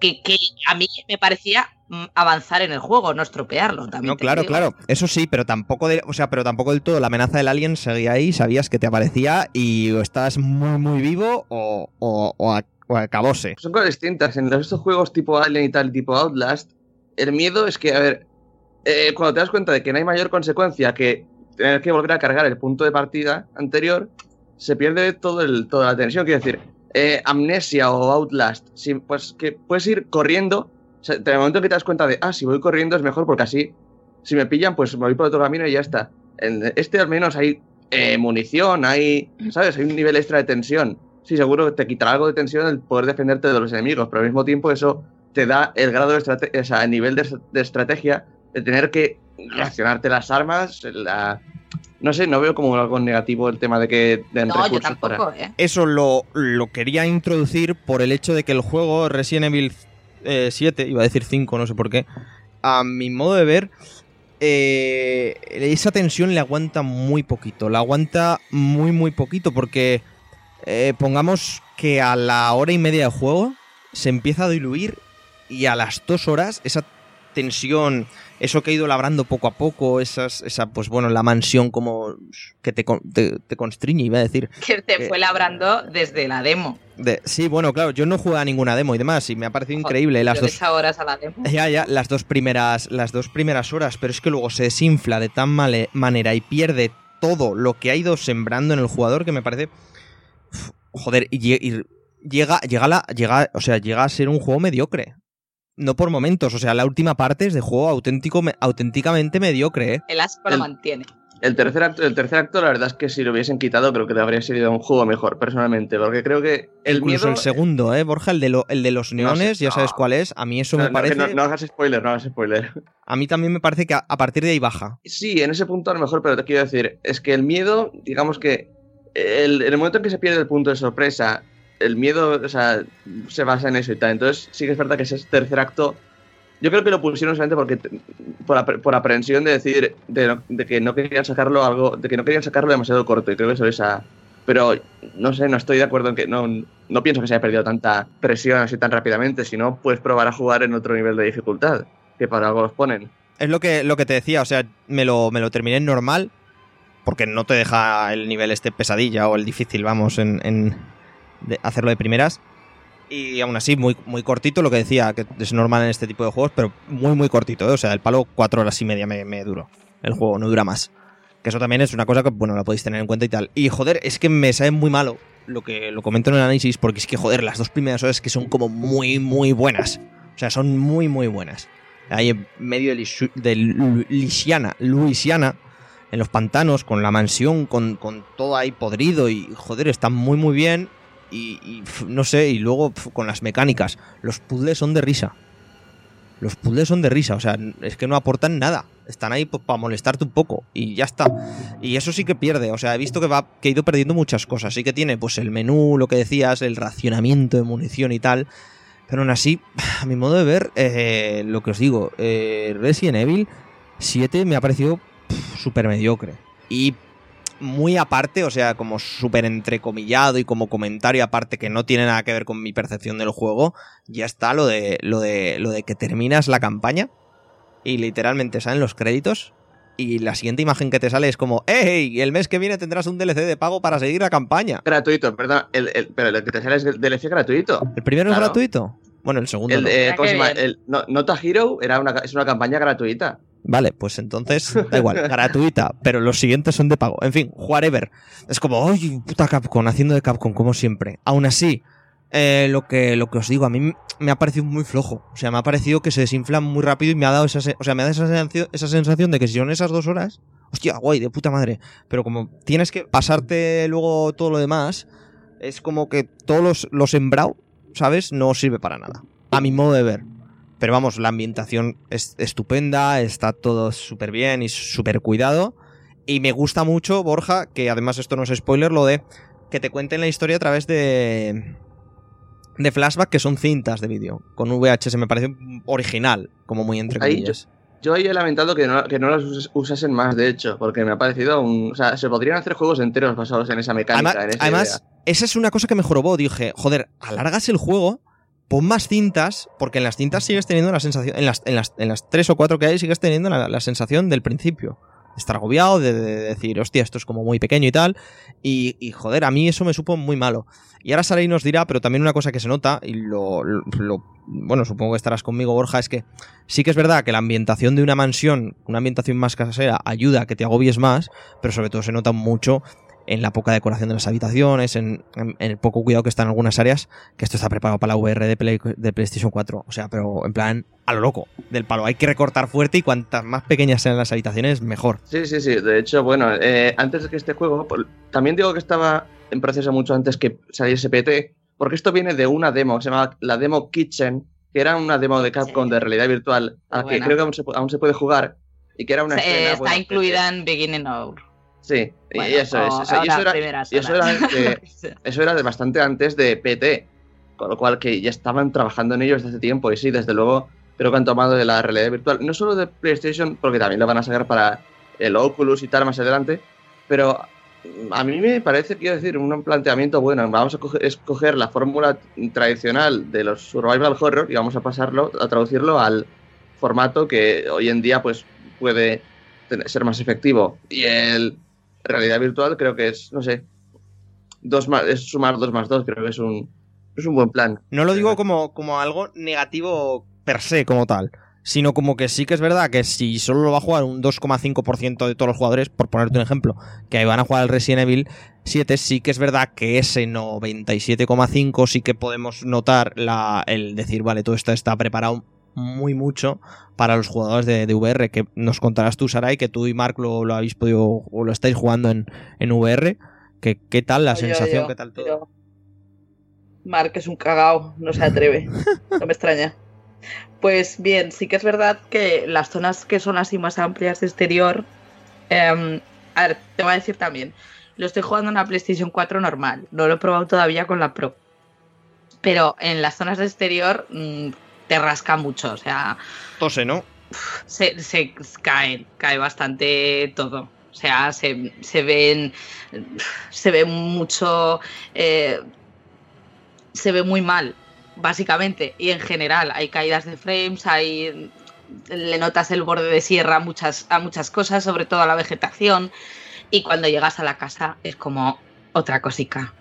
Que, que a mí me parecía mm, avanzar en el juego, no estropearlo también. No, claro, digo. claro. Eso sí, pero tampoco de, o sea, pero tampoco del todo. La amenaza del alien seguía ahí, sabías que te aparecía y o estabas muy, muy vivo o, o, o, a- o acabóse. Son cosas distintas. En los- estos juegos tipo Alien y tal, tipo Outlast, el miedo es que, a ver, eh, cuando te das cuenta de que no hay mayor consecuencia que tener que volver a cargar el punto de partida anterior, se pierde todo el, toda la tensión. Quiero decir, eh, Amnesia o Outlast, si, pues que puedes ir corriendo, o sea, en el momento que te das cuenta de, ah, si voy corriendo es mejor porque así, si me pillan, pues me voy por otro camino y ya está. En este al menos hay eh, munición, hay, ¿sabes? Hay un nivel extra de tensión. sí, seguro te quitará algo de tensión el poder defenderte de los enemigos, pero al mismo tiempo eso te da el grado de estrategia, o sea, el nivel de, de estrategia de tener que reaccionarte las armas, la... No sé, no veo como algo negativo el tema de que den No, yo recursos tampoco, para... ¿eh? Eso lo, lo quería introducir por el hecho de que el juego Resident Evil eh, 7, iba a decir 5, no sé por qué, a mi modo de ver, eh, esa tensión le aguanta muy poquito, la aguanta muy muy poquito porque eh, pongamos que a la hora y media de juego se empieza a diluir y a las dos horas esa tensión, eso que ha ido labrando poco a poco, esas, esa, pues bueno, la mansión como que te, te, te constriñe, iba a decir. Que te fue labrando desde la demo. De- sí, bueno, claro, yo no jugué a ninguna demo y demás, y me ha parecido increíble las dos. horas a la demo. Ya, ya, las dos primeras, las dos primeras horas, pero es que luego se desinfla de tan male- manera y pierde todo lo que ha ido sembrando en el jugador que me parece. Joder, y, y llega, llega, la, llega, o sea, llega a ser un juego mediocre. No por momentos, o sea, la última parte es de juego auténtico, me- auténticamente mediocre, ¿eh? El asco lo El- mantiene. El tercer, acto, el tercer acto, la verdad es que si lo hubiesen quitado, creo que le habría sido un juego mejor, personalmente, porque creo que el Incluso miedo... el segundo, ¿eh, Borja? El de, lo- el de los No sé, neones, ya no. sabes cuál es. A mí eso No, me parece. no, no hagas spoiler, no hagas spoiler. A mí también me parece que a, a partir de ahí baja. Sí, en ese punto a lo mejor, pero te quiero decir, es que el miedo, digamos que el, en el momento en que se pierde el punto de sorpresa, el miedo, o sea, se basa en eso y tal. Entonces, sí que es verdad que ese tercer acto, yo creo que lo pusieron solamente porque por, apre- por aprehensión de decir de, de que no querían sacarlo algo, de que no querían sacarlo demasiado corto. Y creo que eso es esa. Pero no sé, no estoy de acuerdo en que no, no pienso que se haya perdido tanta presión así tan rápidamente. Si no, puedes probar a jugar en otro nivel de dificultad, que para algo los ponen. Es lo que, lo que te decía, o sea, me lo, me lo terminé en normal, porque no te deja el nivel este pesadilla o el difícil, vamos, en, en hacerlo de primeras. Y aún así, muy, muy cortito, lo que decía, que es normal en este tipo de juegos, pero muy, muy cortito, ¿eh? O sea, el palo cuatro horas y media me, me duró. El juego no dura más. Que eso también es una cosa que, bueno, la podéis tener en cuenta y tal. Y joder, es que me sabe muy malo lo que lo comento en el análisis, porque es que, joder, las dos primeras horas que son como muy, muy buenas. O sea, son muy, muy buenas. Ahí en medio de, de Lu- Luisiana, Luisiana, en los pantanos, con la mansión, con, con todo ahí podrido y, joder, están muy, muy bien. Y, no sé, y luego con las mecánicas. Los puzzles son de risa. Los puzzles son de risa, o sea, es que no aportan nada. Están ahí pues, para molestarte un poco y ya está. Y eso sí que pierde, o sea, he visto que va que ha ido perdiendo muchas cosas. Sí que tiene pues el menú, lo que decías, el racionamiento de munición y tal. Pero aún así, a mi modo de ver, eh, lo que os digo, eh, Resident Evil 7 me ha parecido súper mediocre. Y muy aparte, o sea, como súper entrecomillado y como comentario aparte que no tiene nada que ver con mi percepción del juego, ya está lo de, lo de, lo de que terminas la campaña y literalmente salen los créditos y la siguiente imagen que te sale es como, ¡Hey! El mes que viene tendrás un DLC de pago para seguir la campaña. Gratuito, perdón, el, el- pero lo que te sale es el DLC gratuito. ¿El primero es gratuito? Bueno, el segundo El, no. eh, Ah, ¿Cómo qué se llama? bien. El No- Nota Hero era una, es una campaña gratuita. Vale, pues entonces da igual, gratuita, pero los siguientes son de pago. En fin, whatever. Es como, ¡ay, puta Capcom! Haciendo de Capcom, como siempre. Aún así, eh, lo, que, lo que os digo, a mí me ha parecido muy flojo. O sea, me ha parecido que se desinfla muy rápido y me ha dado esa, o sea, me da esa sensación, esa sensación de que si son esas dos horas, hostia, guay, de puta madre. Pero como tienes que pasarte luego todo lo demás, es como que todos los, los sembrado, ¿sabes? No sirve para nada. A mi modo de ver. Pero vamos, la ambientación es estupenda, está todo súper bien y súper cuidado. Y me gusta mucho, Borja, que además esto no es spoiler, lo de que te cuenten la historia a través de. de flashback, que son cintas de vídeo. Con VHS me parece original, como muy entre comillas. Yo ahí he lamentado que no, que no las us- usasen más, de hecho, porque me ha parecido un... O sea, se podrían hacer juegos enteros basados en esa mecánica, Además, en esa además, idea. esa es una cosa que me jorobó. Dije, joder, alargas el juego, pon más cintas, porque en las cintas sigues teniendo la sensación, en las, en las, en las tres o cuatro que hay, sigues teniendo la, la sensación del principio. Estar agobiado, de, de decir, hostia, esto es como muy pequeño y tal. Y, y, joder, a mí eso me supo muy malo. Y ahora Saray nos dirá, pero también una cosa que se nota, y lo, lo- lo- bueno, supongo que estarás conmigo, Borja, es que sí que es verdad que la ambientación de una mansión, una ambientación más casera, ayuda a que te agobies más, pero sobre todo se nota mucho en la poca decoración de las habitaciones, en, en- en el poco cuidado que está en algunas áreas, que esto está preparado para la VR de, Play- de PlayStation 4. O sea, pero en plan, a lo loco, del palo. Hay que recortar fuerte y cuantas más pequeñas sean las habitaciones, mejor. Sí, sí, sí. De hecho, bueno, eh, antes de que este juego, también digo que estaba en proceso mucho antes que saliese PT, porque esto viene de una demo que se llama la demo Kitchen, que era una demo de Capcom de realidad virtual, a la que creo que aún se, pu- aún se puede jugar, y que era una Se- escena, está bueno, incluida en Beginning Hour. Sí, Bueno, y eso es. o y eso era, y eso era de- eso era de bastante antes de PT, con lo cual que ya estaban trabajando en ello desde hace tiempo y sí, desde luego, creo que han tomado de la realidad virtual, no solo de PlayStation, porque también lo van a sacar para el Oculus y tal más adelante, pero a mí me parece, quiero decir, un planteamiento bueno, vamos a coger, escoger la fórmula tradicional de los survival horror y vamos a pasarlo, a traducirlo al formato que hoy en día pues puede ser más efectivo. Y el realidad virtual creo que es, no sé, dos más, es sumar dos más dos, creo que es un, es un buen plan. No lo digo como, como algo negativo per se, como tal. Sino como que sí que es verdad que si solo lo va a jugar un 2,5% de todos los jugadores, por ponerte un ejemplo, que van a jugar el Resident Evil 7, sí que es verdad que ese 97,5 sí que podemos notar la, el decir, vale, todo esto está preparado muy mucho para los jugadores de, de VR, que nos contarás tú, Sarai, que tú y Mark lo, lo habéis podido o lo estáis jugando en, en VR. Que, ¿Qué tal la sensación? ¿Qué tal todo? Mark es un cagao, no se atreve. No me extraña. Pues bien, sí que es verdad que las zonas que son así más amplias de exterior. em, a ver, te voy a decir también. Lo estoy jugando en una PlayStation 4 normal. No lo he probado todavía con la Pro. Pero en las zonas de exterior mm, te rasca mucho. O sea, Tose, ¿no? se, se cae, cae bastante todo. O sea, se, se ven. Se ve mucho. eh, se ve muy mal, básicamente. Y en general, hay caídas de frames, hay. Le notas el borde de sierra a muchas, a muchas cosas, sobre todo a la vegetación. Y cuando llegas a la casa es como otra cosica.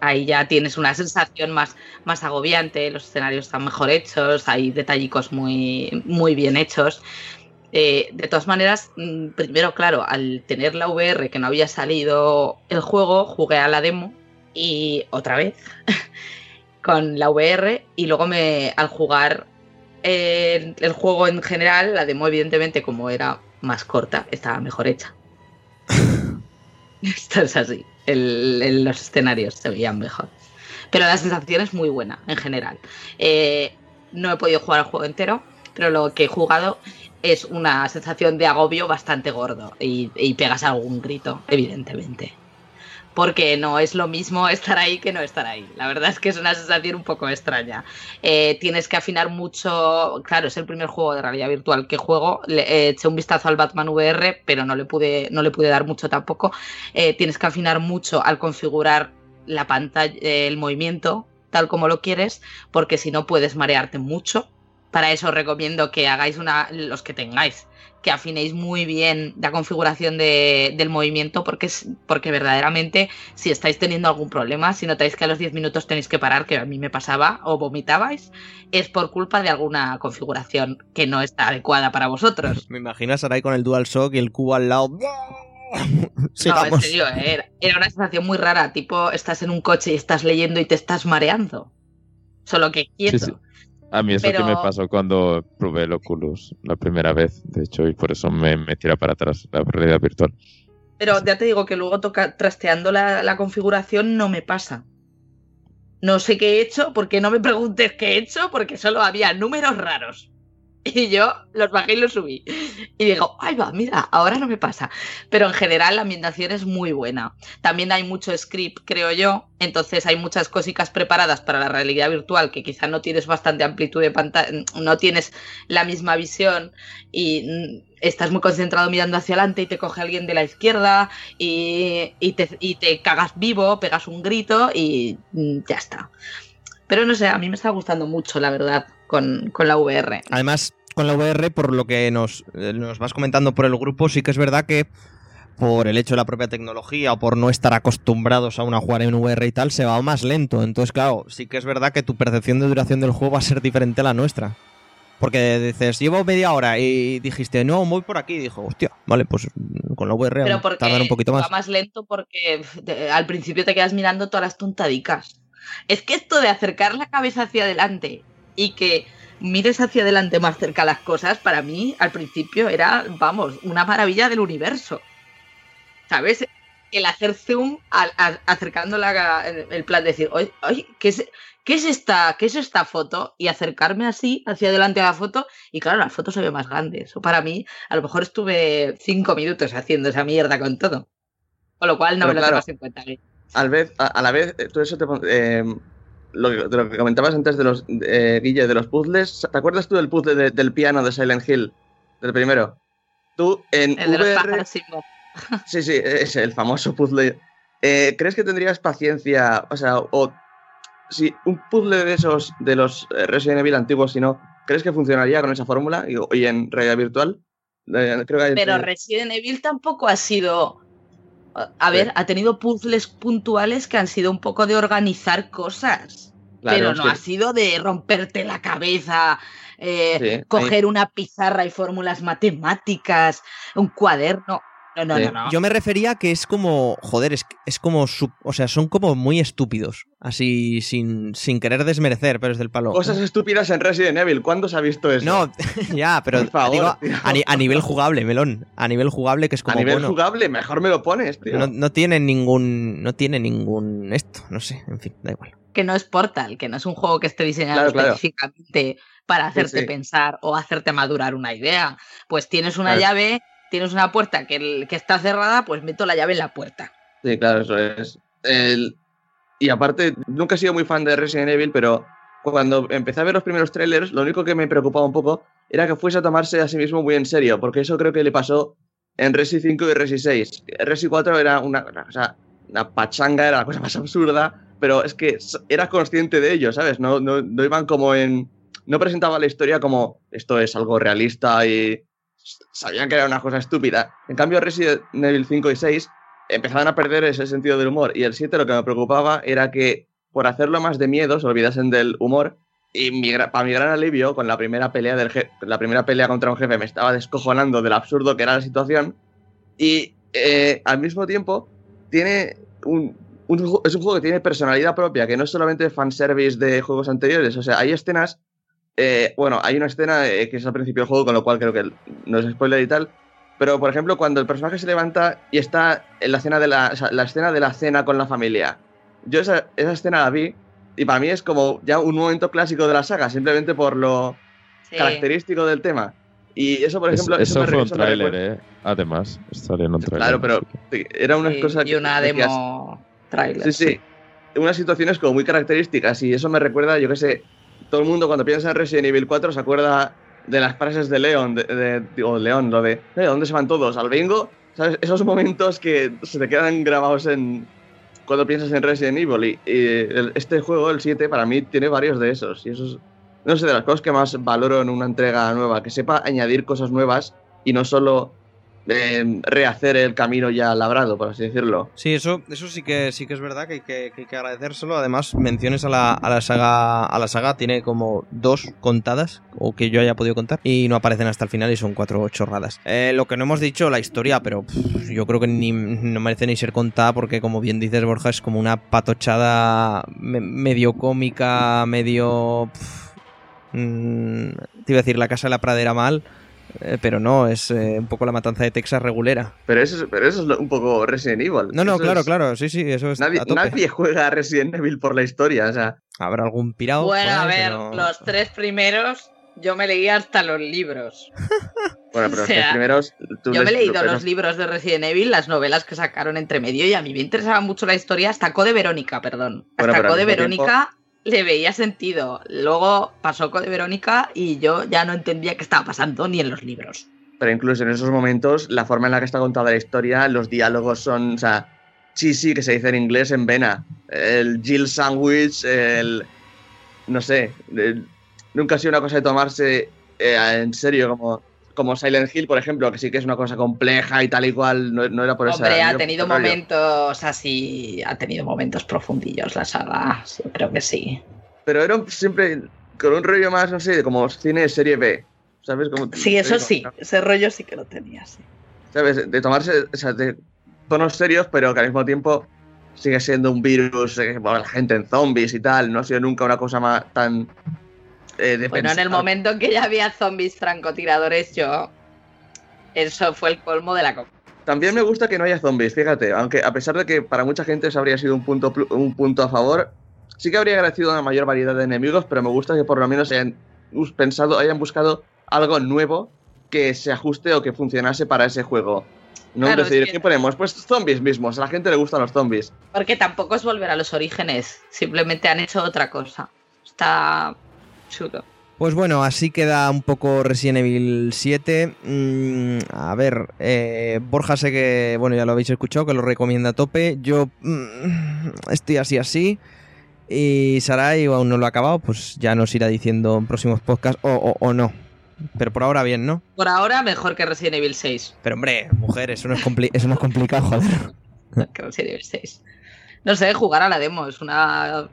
Ahí ya tienes una sensación más, más agobiante, los escenarios están mejor hechos, hay detallicos muy, muy bien hechos. Eh, de todas maneras, mm, primero, claro, al tener la VR que no había salido el juego, jugué a la demo y otra vez con la VR y luego me al jugar eh, el juego en general, la demo evidentemente como era más corta, estaba mejor hecha. Esto es así. Los escenarios se veían mejor. Pero la sensación es muy buena en general. Eh, no he podido jugar el juego entero, pero lo que he jugado es una sensación de agobio bastante gordo y, y pegas algún grito, evidentemente. Porque no es lo mismo estar ahí que no estar ahí. La verdad es que es una sensación un poco extraña. Eh, tienes que afinar mucho. Claro, es el primer juego de realidad virtual que juego. Le eh, eché un vistazo al Batman VR, pero no le pude, no le pude dar mucho tampoco. Eh, tienes que afinar mucho al configurar la pantalla, el movimiento tal como lo quieres, porque si no puedes marearte mucho. Para eso os recomiendo que hagáis una, los que tengáis, que afinéis muy bien la configuración de- del movimiento, porque, es, porque verdaderamente si estáis teniendo algún problema, si notáis que a los 10 minutos tenéis que parar, que a mí me pasaba, o vomitabais, es por culpa de alguna configuración que no está adecuada para vosotros. Me imaginas ahora ahí con el DualShock y el cubo al lado. No, en serio, eh, era, era una sensación muy rara, tipo estás en un coche y estás leyendo y te estás mareando. Solo que quieto. Sí, sí. A mí eso que me pasó cuando probé el Oculus la primera vez, de hecho, y por eso me, me tira para atrás la realidad virtual. Pero ya te digo que luego toca, trasteando la, la configuración no me pasa. No sé qué he hecho, porque no me preguntes qué he hecho, porque solo había números raros. Y yo los bajé y los subí. Y digo, ay va, mira, ahora no me pasa. Pero en general la ambientación es muy buena. También hay mucho script, creo yo. Entonces hay muchas cositas preparadas para la realidad virtual que quizá no tienes bastante amplitud de pantalla, no tienes la misma visión y estás muy concentrado mirando hacia adelante y te coge alguien de la izquierda y, te, y te cagas vivo, pegas un grito y ya está. Pero no sé, a mí me está gustando mucho, la verdad, con, con la VR. Además, con la VR, por lo que nos, eh, nos vas comentando por el grupo, sí que es verdad que por el hecho de la propia tecnología o por no estar acostumbrados aún a jugar en VR y tal, se va más lento. Entonces, claro, sí que es verdad que tu percepción de duración del juego va a ser diferente a la nuestra. Porque dices, llevo media hora y dijiste, no, voy por aquí. Y dijo, hostia, vale, pues con la VR Pero porque tardan un poquito más. va más lento porque te- al principio te quedas mirando todas las tontadicas. Es que esto de acercar la cabeza hacia adelante y que mires hacia adelante más cerca las cosas, para mí al principio era, vamos, una maravilla del universo. ¿Sabes? el hacer zoom al, al- acercando la- el, plan de decir, oye, oye, ¿qué es, qué, es esta, ¿qué es esta foto? Y acercarme así hacia adelante a la foto y claro, la foto se ve más grande. Eso para mí, a lo mejor estuve cinco minutos haciendo esa mierda con todo. Con lo cual no Pero me lo claro. tengas en cuenta. ¿eh? Al vez, a, a la vez, eh, tú eso te eh, lo, que- de lo que comentabas antes de los eh, Guille, de los puzzles. ¿Te acuerdas tú del puzzle de- del piano de Silent Hill? Del primero. Tú en El de los VR. sin voz. Sí, sí, ese, el famoso puzzle. Eh, ¿Crees que tendrías paciencia? O sea, o si un puzzle de esos de los eh, Resident Evil antiguos, si no, ¿crees que funcionaría con esa fórmula y, y en realidad virtual? Eh, creo que hay- Pero Resident Evil tampoco ha sido. A ver, Sí. ha tenido puzzles puntuales que han sido un poco de organizar cosas. Claro, pero no ha sido de romperte la cabeza, eh, Sí, coger una pizarra y fórmulas matemáticas, un cuaderno. No, no, Sí. no, no. Yo me refería que es como, joder, es, es como, o sea, son como muy estúpidos, así sin, sin querer desmerecer, pero es del palo. Cosas estúpidas en Resident Evil. ¿Cuándo se ha visto eso? No, ya, pero Por favor, digo, tío. a, ni- a nivel jugable, melón, a nivel jugable que es a como nivel bueno, jugable, mejor me lo pones, tío. no, no tiene ningún, no tiene ningún esto, no sé, en fin, da igual. Que no es Portal, que no es un juego que esté diseñado Claro, claro. específicamente para hacerte sí. pensar o hacerte madurar una idea. Pues tienes una llave, tienes una puerta que, que está cerrada, pues meto la llave en la puerta. Sí, claro, eso es. El- Y aparte, nunca he sido muy fan de Resident Evil, pero cuando empecé a ver los primeros trailers, lo único que me preocupaba un poco era que fuese a tomarse a sí mismo muy en serio, porque eso creo que le pasó en Resi 5 y Resi 6. Resi 4 era una, una cosa, una pachanga, era la cosa más absurda, pero es que era consciente de ello, ¿sabes? No, no, no iban como en... No presentaba la historia como esto es algo realista y sabían que era una cosa estúpida. En cambio, Resident Evil 5 y 6 empezaban a perder ese sentido del humor. Y el 7 lo que me preocupaba era que por hacerlo más de miedo se olvidasen del humor. Y para mi gran alivio, con la primera pelea del la primera pelea contra un jefe me estaba descojonando del absurdo que era la situación. Y eh, al mismo tiempo tiene un, es un juego que tiene personalidad propia, que no es solamente fanservice de juegos anteriores. O sea, hay escenas. Eh, bueno, hay una escena eh, que es al principio del juego, con lo cual creo que no es spoiler y tal. Pero, por ejemplo, cuando el personaje se levanta y está en la escena de la, o sea, la escena de la cena con la familia. Yo esa, esa escena la vi y para mí es como ya un momento clásico de la saga, simplemente por lo Sí. característico del tema. Y eso, por Es- ejemplo, eso, me re- fue un eso tráiler, ¿eh? Además, salió en un tráiler. Claro, pero sí, era una Sí, cosa y una decías, demo trailer. Sí, sí. Unas situaciones como muy características y eso me recuerda, yo qué sé, todo el mundo cuando piensa en Resident Evil 4 se acuerda de las frases de Leon, de, de- lo de, "Eh, ¿dónde se van todos? ¿Al bingo? ¿Sabes? Esos momentos que se te quedan grabados en cuando piensas en Resident Evil y, este juego, el 7, para mí tiene varios de esos y eso es, no sé, de las cosas que más valoro en una entrega nueva, que sepa añadir cosas nuevas y no solo eh, rehacer el camino ya labrado, por así decirlo. Sí, eso, eso sí que sí que es verdad que hay que, que hay que agradecérselo. Además, menciones a la, a la saga, a la saga tiene como dos contadas, o que yo haya podido contar, y no aparecen hasta el final y son cuatro chorradas. Eh, lo que no hemos dicho, la historia, pero yo creo que ni, no merece ni ser contada porque, como bien dices, Borja, es como una patochada me- medio cómica, medio... pff, mm, te iba a decir la casa de la pradera mal, eh, pero no, es eh, un poco la matanza de Texas regulera. Pero eso, es- pero eso es un poco Resident Evil. No, no, Eso claro, es- claro, sí, sí, eso es Nadie, a tope. nadie juega a Resident Evil por la historia, o sea. Habrá algún pirado. Bueno, a ver, pero- los tres primeros yo me leí hasta los libros. Bueno, pero O sea, los primeros. tú Yo me he leído los libros de Resident Evil, las novelas que sacaron entre medio y a mí me interesaba mucho la historia hasta Code Verónica, perdón. Bueno, Hasta Code Verónica le veía sentido. Luego pasó Code Verónica y yo ya no entendía qué estaba pasando ni en los libros. Pero incluso en esos momentos, la forma en la que está contada la historia, los diálogos son. O sea, sí, que se dice en inglés en vena. El Jill Sandwich, el. No sé. nunca ha sido una cosa de tomarse eh, en serio como. Como Silent Hill, por ejemplo, que sí que es una cosa compleja y tal y cual, no, no era por esa- Hombre, ha tenido rollo. momentos así, ha tenido momentos profundillos la saga, yo creo que sí. Pero era siempre con un rollo más, no sé, de como cine serie B. ¿Sabes? Como, Sí, eso sí, ese rollo sí que lo tenía, sí. ¿Sabes? De tomarse o sea, de tonos serios, pero que al mismo tiempo sigue siendo un virus, eh, bueno, la gente en zombies y tal. No ha sido nunca una cosa más tan. Eh, de Bueno, en el momento en que ya había zombies francotiradores, yo. Eso fue el colmo de la co- También me gusta que no haya zombies, fíjate, aunque a pesar de que para mucha gente eso habría sido un punto, un punto a favor, sí que habría agradecido una mayor variedad de enemigos, pero me gusta que por lo menos hayan pensado, hayan buscado algo nuevo que se ajuste o que funcionase para ese juego. No Claro, decir, es que- ¿qué ponemos? Pues zombies mismos, a la gente le gustan los zombies. Porque tampoco es volver a los orígenes, simplemente han hecho otra cosa. Está chulo. Pues bueno, así queda un poco Resident Evil 7. Mm, a ver, eh, Borja sé que, bueno, ya lo habéis escuchado, que lo recomienda a tope. Yo mm, estoy así así. Y Sarai aún no lo ha acabado, pues ya nos irá diciendo en próximos podcasts o, o- o no. Pero por ahora bien, ¿no? Por ahora, mejor que Resident Evil 6. Pero hombre, mujer, eso no es, compli- eso no es complicado, joder. Que Resident Evil 6. No sé, jugar a la demo es una.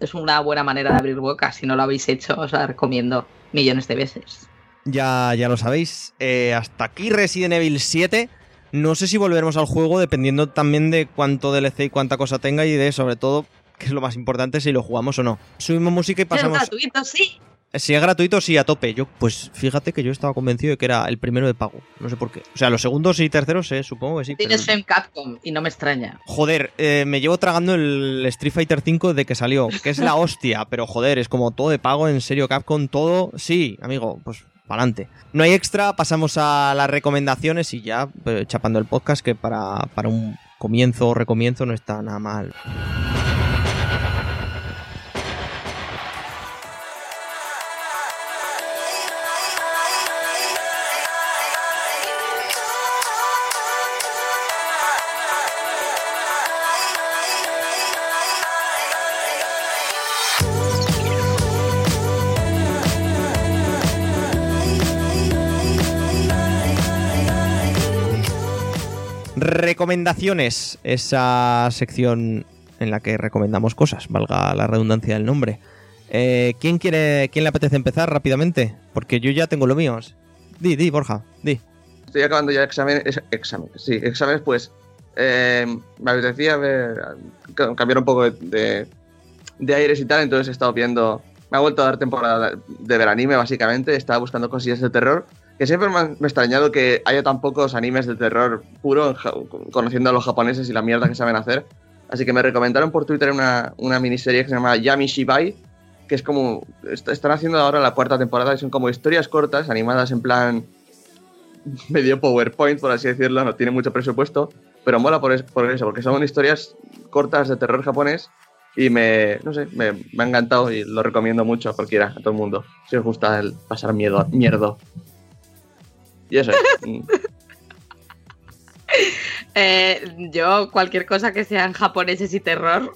Es una buena manera de abrir boca. Si no lo habéis hecho, os la recomiendo millones de veces. Ya, ya lo sabéis. Eh, hasta aquí Resident Evil 7. No sé si volveremos al juego dependiendo también de cuánto DLC y cuánta cosa tenga y de sobre todo, que es lo más importante, si lo jugamos o no. Subimos música y Es pasamos... gratuito, sí. Si es gratuito, sí, a tope. Yo, pues fíjate que yo estaba convencido de que era el primero de pago. No sé por qué. O sea, los segundos y terceros, eh, supongo que sí. pero- Tienes fe en Capcom y no me extraña. Joder, eh, me llevo tragando el Street Fighter V de que salió, que es la hostia, pero joder, es como todo de pago, en serio, Capcom, todo. Sí, amigo, pues para adelante. No hay extra, pasamos a las recomendaciones y ya, eh, chapando el podcast, que para, para un comienzo o recomienzo no está nada mal. Recomendaciones, esa sección en la que recomendamos cosas, valga la redundancia del nombre. Eh, ¿Quién quiere, quién le apetece empezar rápidamente? Porque yo ya tengo lo mío. Di, di, Borja, di. Estoy acabando ya exámenes, exámenes, sí, exámenes, pues eh, me apetecía ver, ca- cambiar un poco de, de, de aires y tal, entonces he estado viendo, me ha vuelto a dar temporada de ver anime básicamente, estaba buscando cosillas de terror, que siempre me, ha extrañado que haya tan pocos animes de terror puro, conociendo a los japoneses y la mierda que saben hacer, así que me recomendaron por Twitter una, una miniserie que se llama Yami Shibai, que es como, est- están haciendo ahora la cuarta temporada, y son como historias cortas, animadas en plan medio PowerPoint, por así decirlo, no tiene mucho presupuesto, pero mola por eso, porque son historias cortas de terror japonés y me, no sé, me, me ha encantado y lo recomiendo mucho a cualquiera, a todo el mundo, si os gusta el pasar miedo, mierdo. Y eso es. Mm. Eh, yo, cualquier cosa que sean japoneses y terror,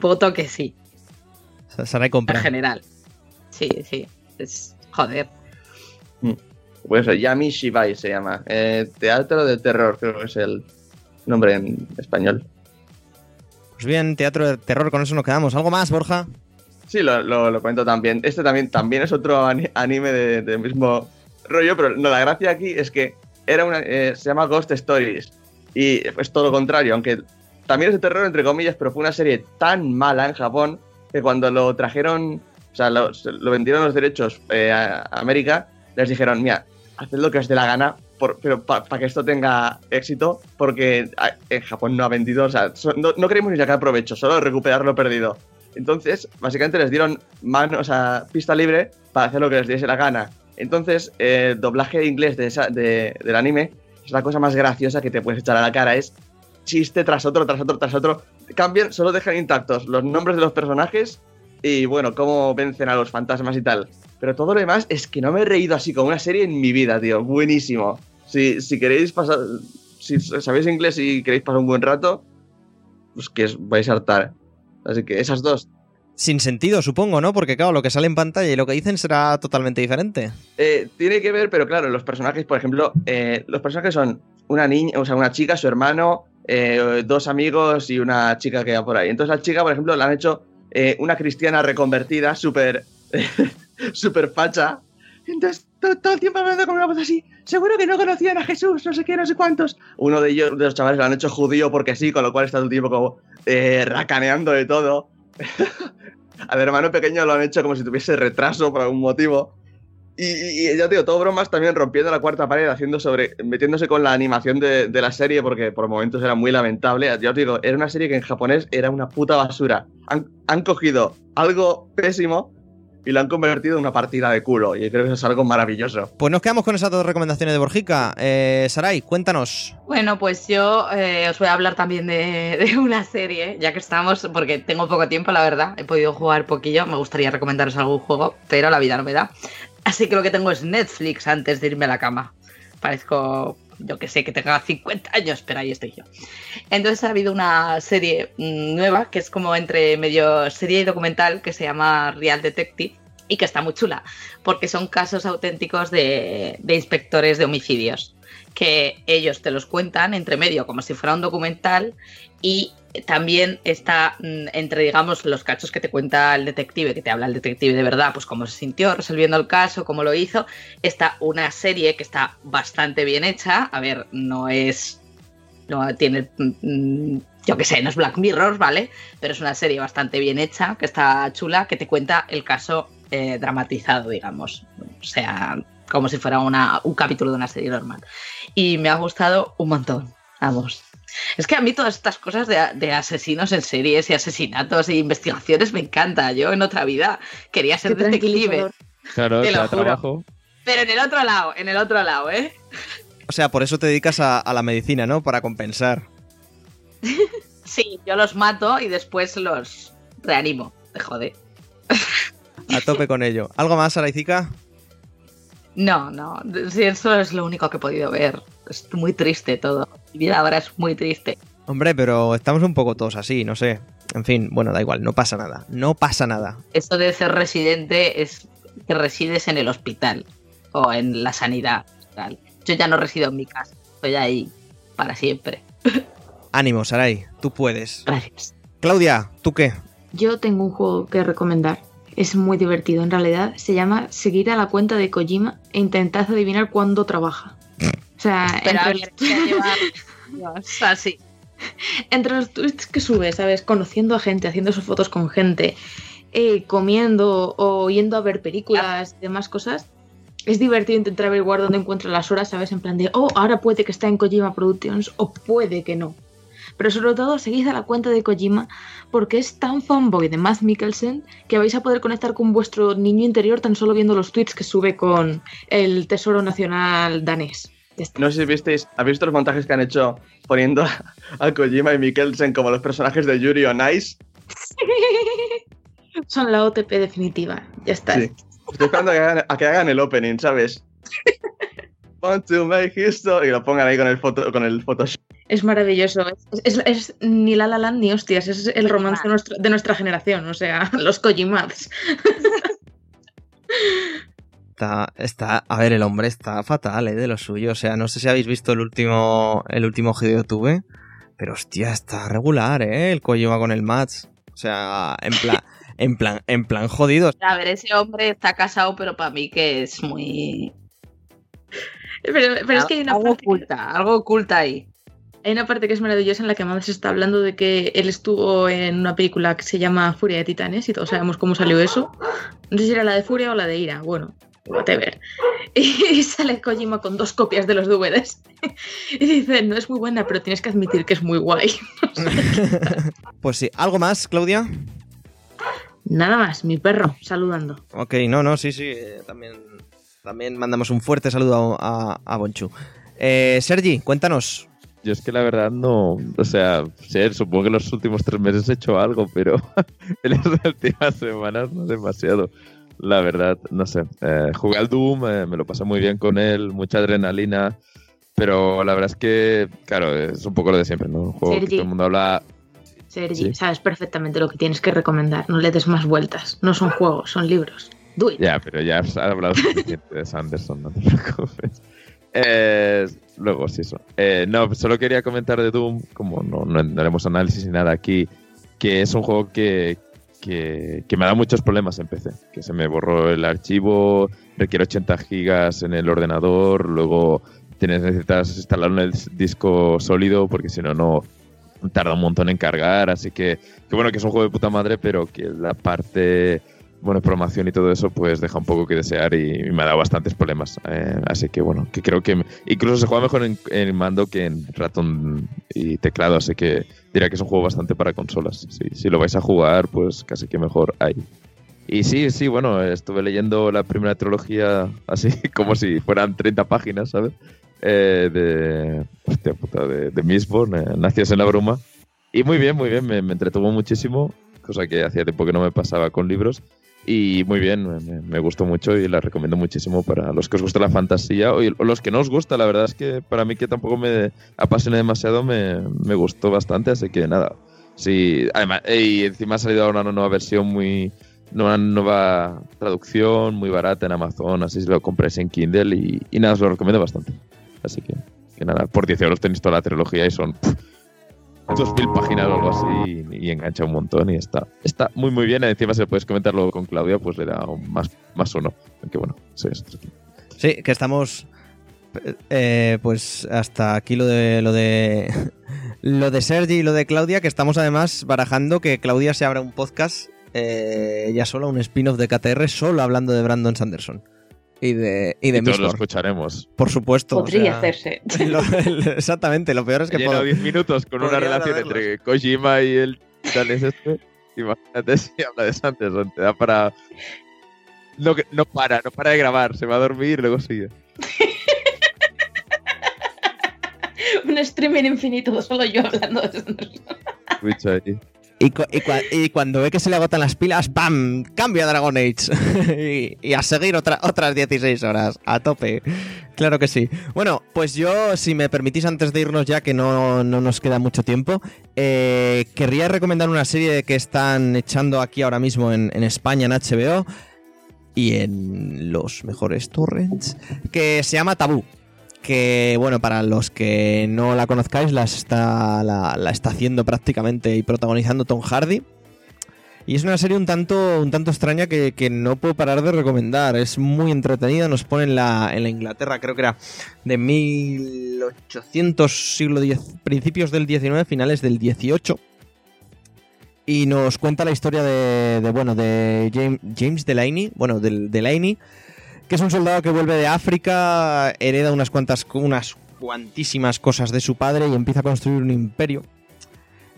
voto que sí, Sarai en compra. general. Sí, sí. Es, joder. Pues eso, Yami Shibai se llama. Eh, teatro de terror, creo que es el nombre en español. Pues bien, teatro de terror, con eso nos quedamos. ¿Algo más, Borja? Sí, lo, lo, lo cuento también. Este también, también es otro ani- anime de- del mismo rollo, pero no, la gracia aquí es que era una, eh, se llama Ghost Stories. Y es todo lo contrario, aunque también es de terror, entre comillas, pero fue una serie tan mala en Japón que cuando lo trajeron, o sea, lo, vendieron los derechos eh, a América, les dijeron, mira, haced lo que os dé la gana, pero para que esto tenga éxito, porque ah, en Japón no ha vendido, o sea, no, no queremos ni sacar provecho, solo recuperar lo perdido. Entonces, básicamente les dieron mano, o sea, pista libre para hacer lo que les diese la gana. Entonces, el doblaje inglés de esa- de- del anime es la cosa más graciosa que te puedes echar a la cara. Es chiste tras otro, tras otro, tras otro. Cambian, solo dejan intactos los nombres de los personajes y, bueno, cómo vencen a los fantasmas y tal. Pero todo lo demás es que no me he reído así como una serie en mi vida, tío. Buenísimo. Si, si queréis pasar, si sabéis inglés y queréis pasar un buen rato, pues que os vais a hartar. Así que esas dos. Sin sentido, supongo, ¿no? Porque claro, lo que sale en pantalla y lo que dicen será totalmente diferente. Eh, tiene que ver, pero claro, los personajes, por ejemplo, eh, los personajes son una niña, o sea, una chica, su hermano, eh, dos amigos y una chica que va por ahí. Entonces, la chica, por ejemplo, la han hecho eh, una cristiana reconvertida, súper súper facha. Entonces, to- todo, el tiempo hablando con una voz así, seguro que no conocían a Jesús, no sé qué, no sé cuántos. Uno de ellos, de los chavales, lo han hecho judío porque sí, con lo cual está todo el tiempo como racaneando de todo. Al hermano pequeño lo han hecho como si tuviese retraso por algún motivo. Y, ya te digo, todo bromas también rompiendo la cuarta pared, haciendo sobre, metiéndose con la animación de, de la serie, porque por momentos era muy lamentable. Ya os digo, era una serie que en japonés era una puta basura. Han, han cogido algo pésimo y lo han convertido en una partida de culo. Y creo que eso es algo maravilloso. Pues nos quedamos con esas dos recomendaciones de Borjica. Eh, Sarai, cuéntanos. Bueno, pues yo eh, os voy a hablar también de, de una serie, ya que estamos, porque tengo poco tiempo, la verdad. He podido jugar poquillo, me gustaría recomendaros algún juego, pero la vida no me da. Así que lo que tengo es Netflix antes de irme a la cama. Parezco, yo que sé, que tenga 50 años, pero ahí estoy yo. Entonces ha habido una serie mm, nueva, que es como entre medio serie y documental, que se llama Real Detective, y que está muy chula, porque son casos auténticos de, de inspectores de homicidios que ellos te los cuentan entre medio como si fuera un documental y también está mm, entre digamos los cachos que te cuenta el detective, que te habla el detective de verdad, pues cómo se sintió resolviendo el caso, cómo lo hizo, está una serie que está bastante bien hecha, a ver, no es no tiene mm, yo que sé, no es Black Mirror, ¿vale? Pero es una serie bastante bien hecha, que está chula, que te cuenta el caso eh, dramatizado, digamos. O sea, como si fuera una, un capítulo de una serie normal. Y me ha gustado un montón, vamos. Es que a mí todas estas cosas de, de asesinos en series y asesinatos e investigaciones me encanta. Yo en otra vida quería ser Qué detective. Claro, Te lo juro. trabajo. Pero en el otro lado, en el otro lado, ¿eh? O sea, por eso te dedicas a, a la medicina, ¿no? Para compensar. Sí, yo los mato y después los reanimo. Te jode. A tope con ello. ¿Algo más, Saraicica? No, no. Sí, eso es lo único que he podido ver. Es muy triste todo. Mi vida ahora es muy triste. Hombre, pero estamos un poco todos así, no sé. En fin, bueno, da igual, no pasa nada. No pasa nada. Esto de ser residente es que resides en el hospital o en la sanidad. tal. Yo ya no resido en mi casa. Estoy ahí para siempre. Ánimo, Sarai, tú puedes. Gracias. Claudia, ¿tú qué? Yo tengo un juego que recomendar. Es muy divertido en realidad. Se llama Seguir a la cuenta de Kojima e intentad adivinar cuándo trabaja. O sea, Pero entre, ya lleva- Dios, así. entre los tweets que sube, ¿sabes? Conociendo a gente, haciendo sus fotos con gente, eh, comiendo o yendo a ver películas y demás cosas. Es divertido intentar averiguar dónde encuentra las horas, ¿sabes? En plan de, oh, ahora puede que esté en Kojima Productions o puede que no. Pero sobre todo, seguid a la cuenta de Kojima porque es tan fanboy de Matt Mikkelsen que vais a poder conectar con vuestro niño interior tan solo viendo los tweets que sube con el Tesoro Nacional danés. No sé si visteis, ¿habéis visto los montajes que han hecho poniendo a, a Kojima y Mikkelsen como los personajes de Yuri on Ice? Son la OTP definitiva. Ya está. Sí. Estoy esperando a que, hagan, a que hagan el opening, ¿sabes? Want to make history. Y lo pongan ahí con el, foto, con el Photoshop. Es maravilloso. Es, es- es ni La La Land ni hostias. Es el romance de nuestra, de nuestra generación. O sea, los Kojimads. Está, está, a ver, el hombre está fatal, ¿eh? De lo suyo. O sea, no sé si habéis visto el último, el último Hideo Tube, pero hostia, está regular, ¿eh? El Kojima con el match. O sea, en plan, en plan, en plan jodido. A ver, ese hombre está casado, pero para mí que es muy. Pero, pero es que hay una, algo parte, oculta, algo oculta ahí. hay una parte que es maravillosa en la que Mads está hablando de que él estuvo en una película que se llama Furia de Titanes y todos sabemos cómo salió eso. No sé si era la de Furia o la de Ira. Bueno, whatever. Y sale Kojima con dos copias de los DVDs. Y dice, no es muy buena, pero tienes que admitir que es muy guay. Pues sí, ¿algo más, Claudia? Nada más, mi perro, saludando. Ok, no, no, sí, sí. eh, también, también mandamos un fuerte saludo a, a Bonchu. Eh, Sergi, cuéntanos. Yo es que la verdad no. O sea, sí, supongo que los últimos tres meses he hecho algo, pero en las últimas semanas no demasiado. La verdad, no sé. Eh, jugué al Doom, eh, me lo pasé muy bien con él, mucha adrenalina. Pero la verdad es que, claro, es un poco lo de siempre, ¿no? Un juego que Sergi. todo el mundo habla. Sergi, Sí. sabes perfectamente lo que tienes que recomendar. No le des más vueltas. No son juegos, son libros. Do it. Ya, pero ya has hablado suficiente de Sanderson, no te preocupes. Eh, luego, sí, eso. Eh, no, solo quería comentar de Doom, como no, no, no haremos análisis ni nada aquí, que es un juego que, que, me dado muchos problemas en PC. Que se me borró el archivo, requiere 80 gigas en el ordenador, luego tienes, necesitas instalarlo en el disco sólido porque si no, no tarda un montón en cargar. Así que, que bueno, que es un juego de puta madre, pero que la parte bueno, programación y todo eso, pues deja un poco que desear y, me ha dado bastantes problemas. Eh, así que bueno, que creo que incluso se juega mejor en, en mando que en ratón y teclado, así que diría que es un juego bastante para consolas. Sí, si lo vais a jugar, pues casi que mejor ahí. Y sí, sí, bueno, estuve leyendo la primera trilogía así como si fueran 30 páginas, ¿sabes? Eh, de, hostia puta, de, de Mistborn, eh, Nacias en la bruma. Y muy bien, muy bien, me, me entretuvo muchísimo, cosa que hacía tiempo que no me pasaba con libros. Y muy bien, me, gustó mucho y la recomiendo muchísimo para los que os gusta la fantasía o, los que no os gusta. La verdad es que para mí que tampoco me apasiona demasiado, me, me gustó bastante. Así que nada, sí, además, y encima ha salido ahora una nueva versión muy, una nueva traducción muy barata en Amazon, así si lo compréis en Kindle y, nada, os lo recomiendo bastante. Así que, que nada, por 10 euros tenéis toda la trilogía y son pff, 2000 páginas o algo así y, engancha un montón y está, está muy muy bien. Encima si puedes comentarlo con Claudia, pues le da un más, más uno. Aunque bueno, sí, Sí, que estamos. eh, pues hasta aquí lo de lo de lo de Sergi y lo de Claudia, que estamos además barajando que Claudia se abra un podcast eh, ya solo un spin-off de KTR solo hablando de Brandon Sanderson y de y de y todos lo escucharemos. Por supuesto. o Podría sea, hacerse. lo- exactamente, lo peor es que puedo- 10 minutos con una relación entre Kojima y el tal es este. Imagínate si habla de Sanderson, te da para. No, que- no para, no para de grabar, se va a dormir y luego sigue. Un streaming infinito, solo yo hablando de eso. Y, cu- y cua- y cuando ve que se le agotan las pilas, ¡bam! Cambio a Dragon Age. y, a seguir otra- otras 16 horas. A tope. Claro que sí. Bueno, pues yo, si me permitís, antes de irnos ya, que no, no nos queda mucho tiempo, eh, querría recomendar una serie que están echando aquí ahora mismo en, en España, en HBO, y en los mejores torrents, que se llama Tabú que bueno, para los que no la conozcáis, la está, la, está haciendo prácticamente y protagonizando Tom Hardy. Y es una serie un tanto, un tanto extraña que, que no puedo parar de recomendar. Es muy entretenida, nos pone en la, en la Inglaterra, creo que era de 1800, siglo X, principios del 19, finales del 18. Y nos cuenta la historia de, de, bueno, de James, James Delaney, bueno, del Delaney, que es un soldado que vuelve de África, hereda unas cuantas, unas cuantísimas cosas de su padre y empieza a construir un imperio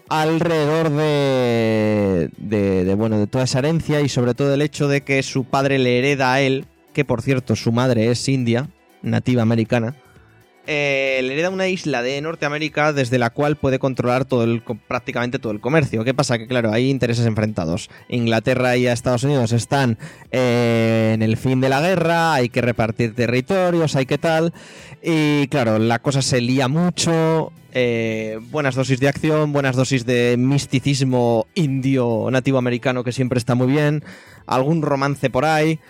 alrededor de, de, de, bueno, de toda esa herencia y sobre todo el hecho de que su padre le hereda a él, que por cierto su madre es india, nativa americana, eh, le hereda una isla de Norteamérica desde la cual puede controlar todo el, prácticamente todo el comercio. ¿Qué pasa? Que claro, hay intereses enfrentados. Inglaterra y Estados Unidos están eh, en el fin de la guerra, hay que repartir territorios, hay que tal. Y claro, la cosa se lía mucho. eh, buenas dosis de acción, buenas dosis de misticismo indio nativo americano que siempre está muy bien. Algún romance por ahí.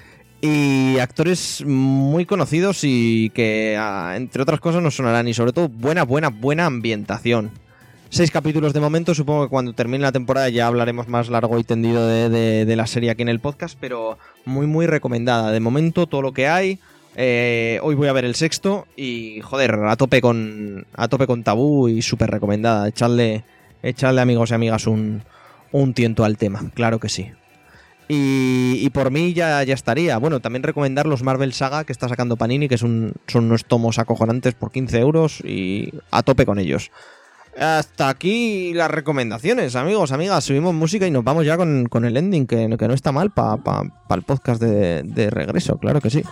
Y actores muy conocidos y que, ah, entre otras cosas, nos sonarán. Y sobre todo, buena, buena, buena ambientación. Seis capítulos de momento. Supongo que cuando termine la temporada ya hablaremos más largo y tendido de, de- la serie aquí en el podcast. Pero muy, muy recomendada. De momento, todo lo que hay. Eh, hoy voy a ver el sexto. Y joder, a tope con, a tope con tabú y súper recomendada. Echadle, echadle, amigos y amigas, un, un tiento al tema. Claro que sí. Y, por mí ya, ya estaría. Bueno, también recomendar los Marvel Saga que está sacando Panini, que son unos tomos acojonantes por 15 euros y a tope con ellos. Hasta aquí las recomendaciones, amigos, amigas. Subimos música y nos vamos ya con, con el ending, que, no está mal para el podcast de, de regreso, claro que sí.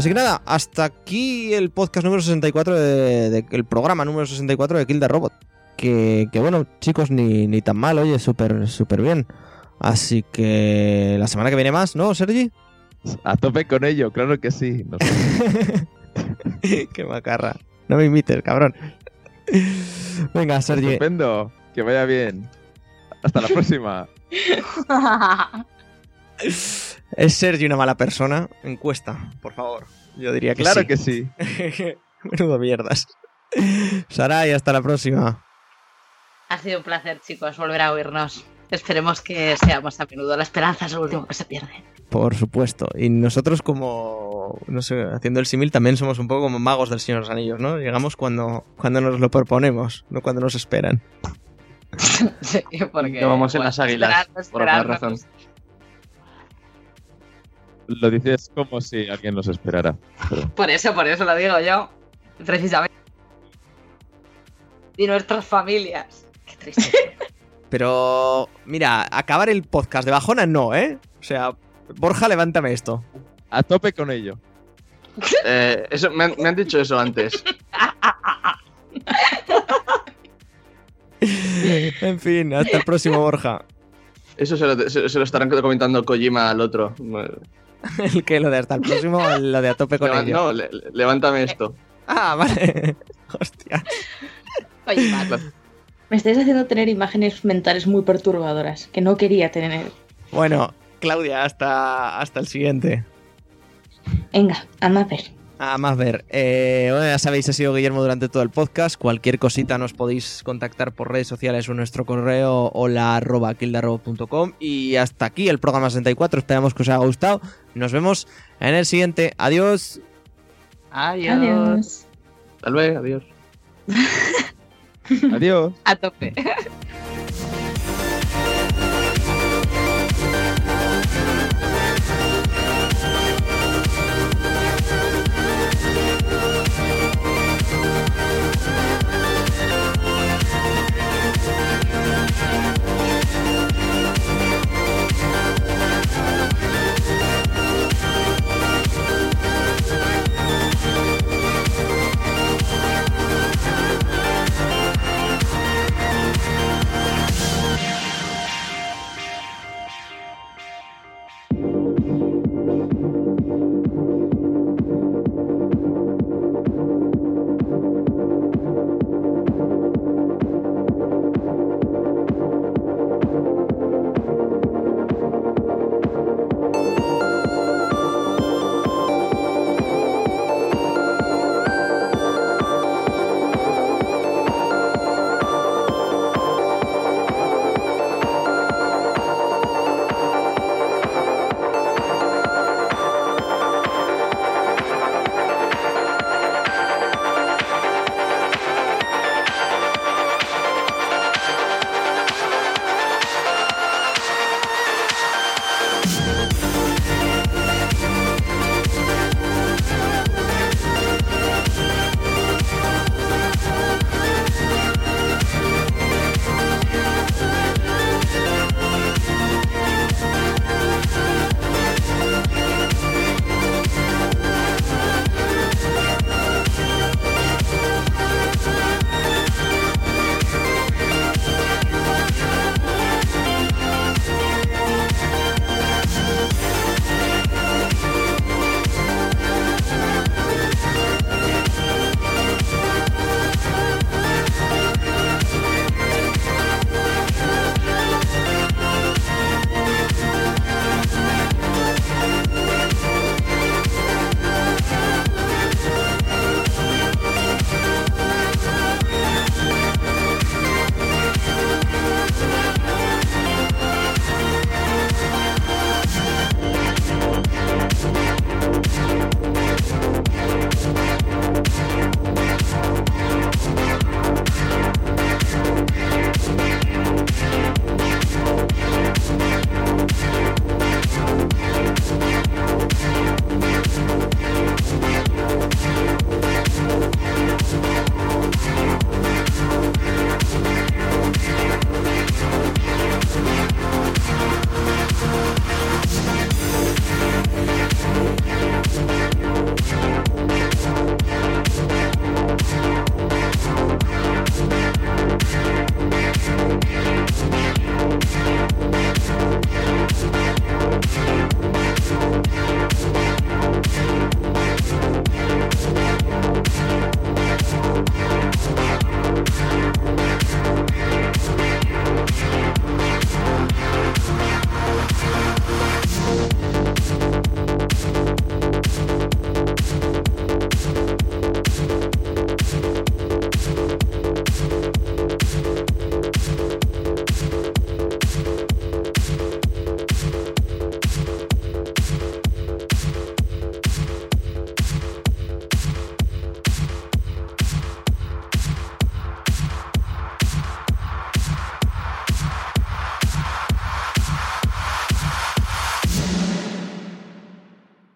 Así que nada, hasta aquí el podcast número 64 de, de- el programa número 64 de Kill the Robot. Que, que bueno, chicos, ni, ni tan mal, oye, súper, súper bien. Así que la semana que viene más, ¿no, Sergi? A tope con ello, claro que sí. No sé. Qué macarra. No me imites, cabrón. Venga, Sergi. Estupendo. Que vaya bien. Hasta la próxima. ¿Es Sergi una mala persona? Encuesta, por favor. Yo diría que claro sí. que sí. Menudo mierdas. Saray, hasta la próxima. Ha sido un placer, chicos, volver a oírnos. Esperemos que seamos a menudo. La esperanza es lo último que se pierde. Por supuesto. Y nosotros como, no sé, haciendo el símil, también somos un poco como magos del Señor de los Anillos, ¿no? Llegamos cuando, cuando nos lo proponemos, no cuando nos esperan. Sí, porque, Que vamos en bueno, las águilas, esperar- por esperar- razón. Lo dices como si alguien nos esperara. Pero Por eso, por eso lo digo yo. Precisamente. Y nuestras familias. Qué triste. Pero, mira, acabar el podcast de bajona no, ¿eh? O sea, Borja, levántame esto. a tope con ello. Eh, eso, me, han, me han dicho eso antes. En fin, hasta el próximo, Borja. Eso se lo, se, se lo estarán comentando Kojima al otro. El que lo de hasta el próximo, o lo de a tope con Leva- ello. no, le- le- levántame esto. Ah, vale. Hostia. Oye, Me estáis haciendo tener imágenes mentales muy perturbadoras que no quería tener. Bueno, Claudia, hasta, hasta el siguiente. Venga, anda a ver. A más ver. Eh, bueno, ya sabéis, ha sido Guillermo durante todo el podcast. Cualquier cosita nos podéis contactar por redes sociales o nuestro correo hola arroba kildarrobo.com. Y hasta aquí el programa 64. Esperamos que os haya gustado. Nos vemos en el siguiente. Adiós. Adiós. Adiós. Hasta luego, adiós. Adiós. A tope.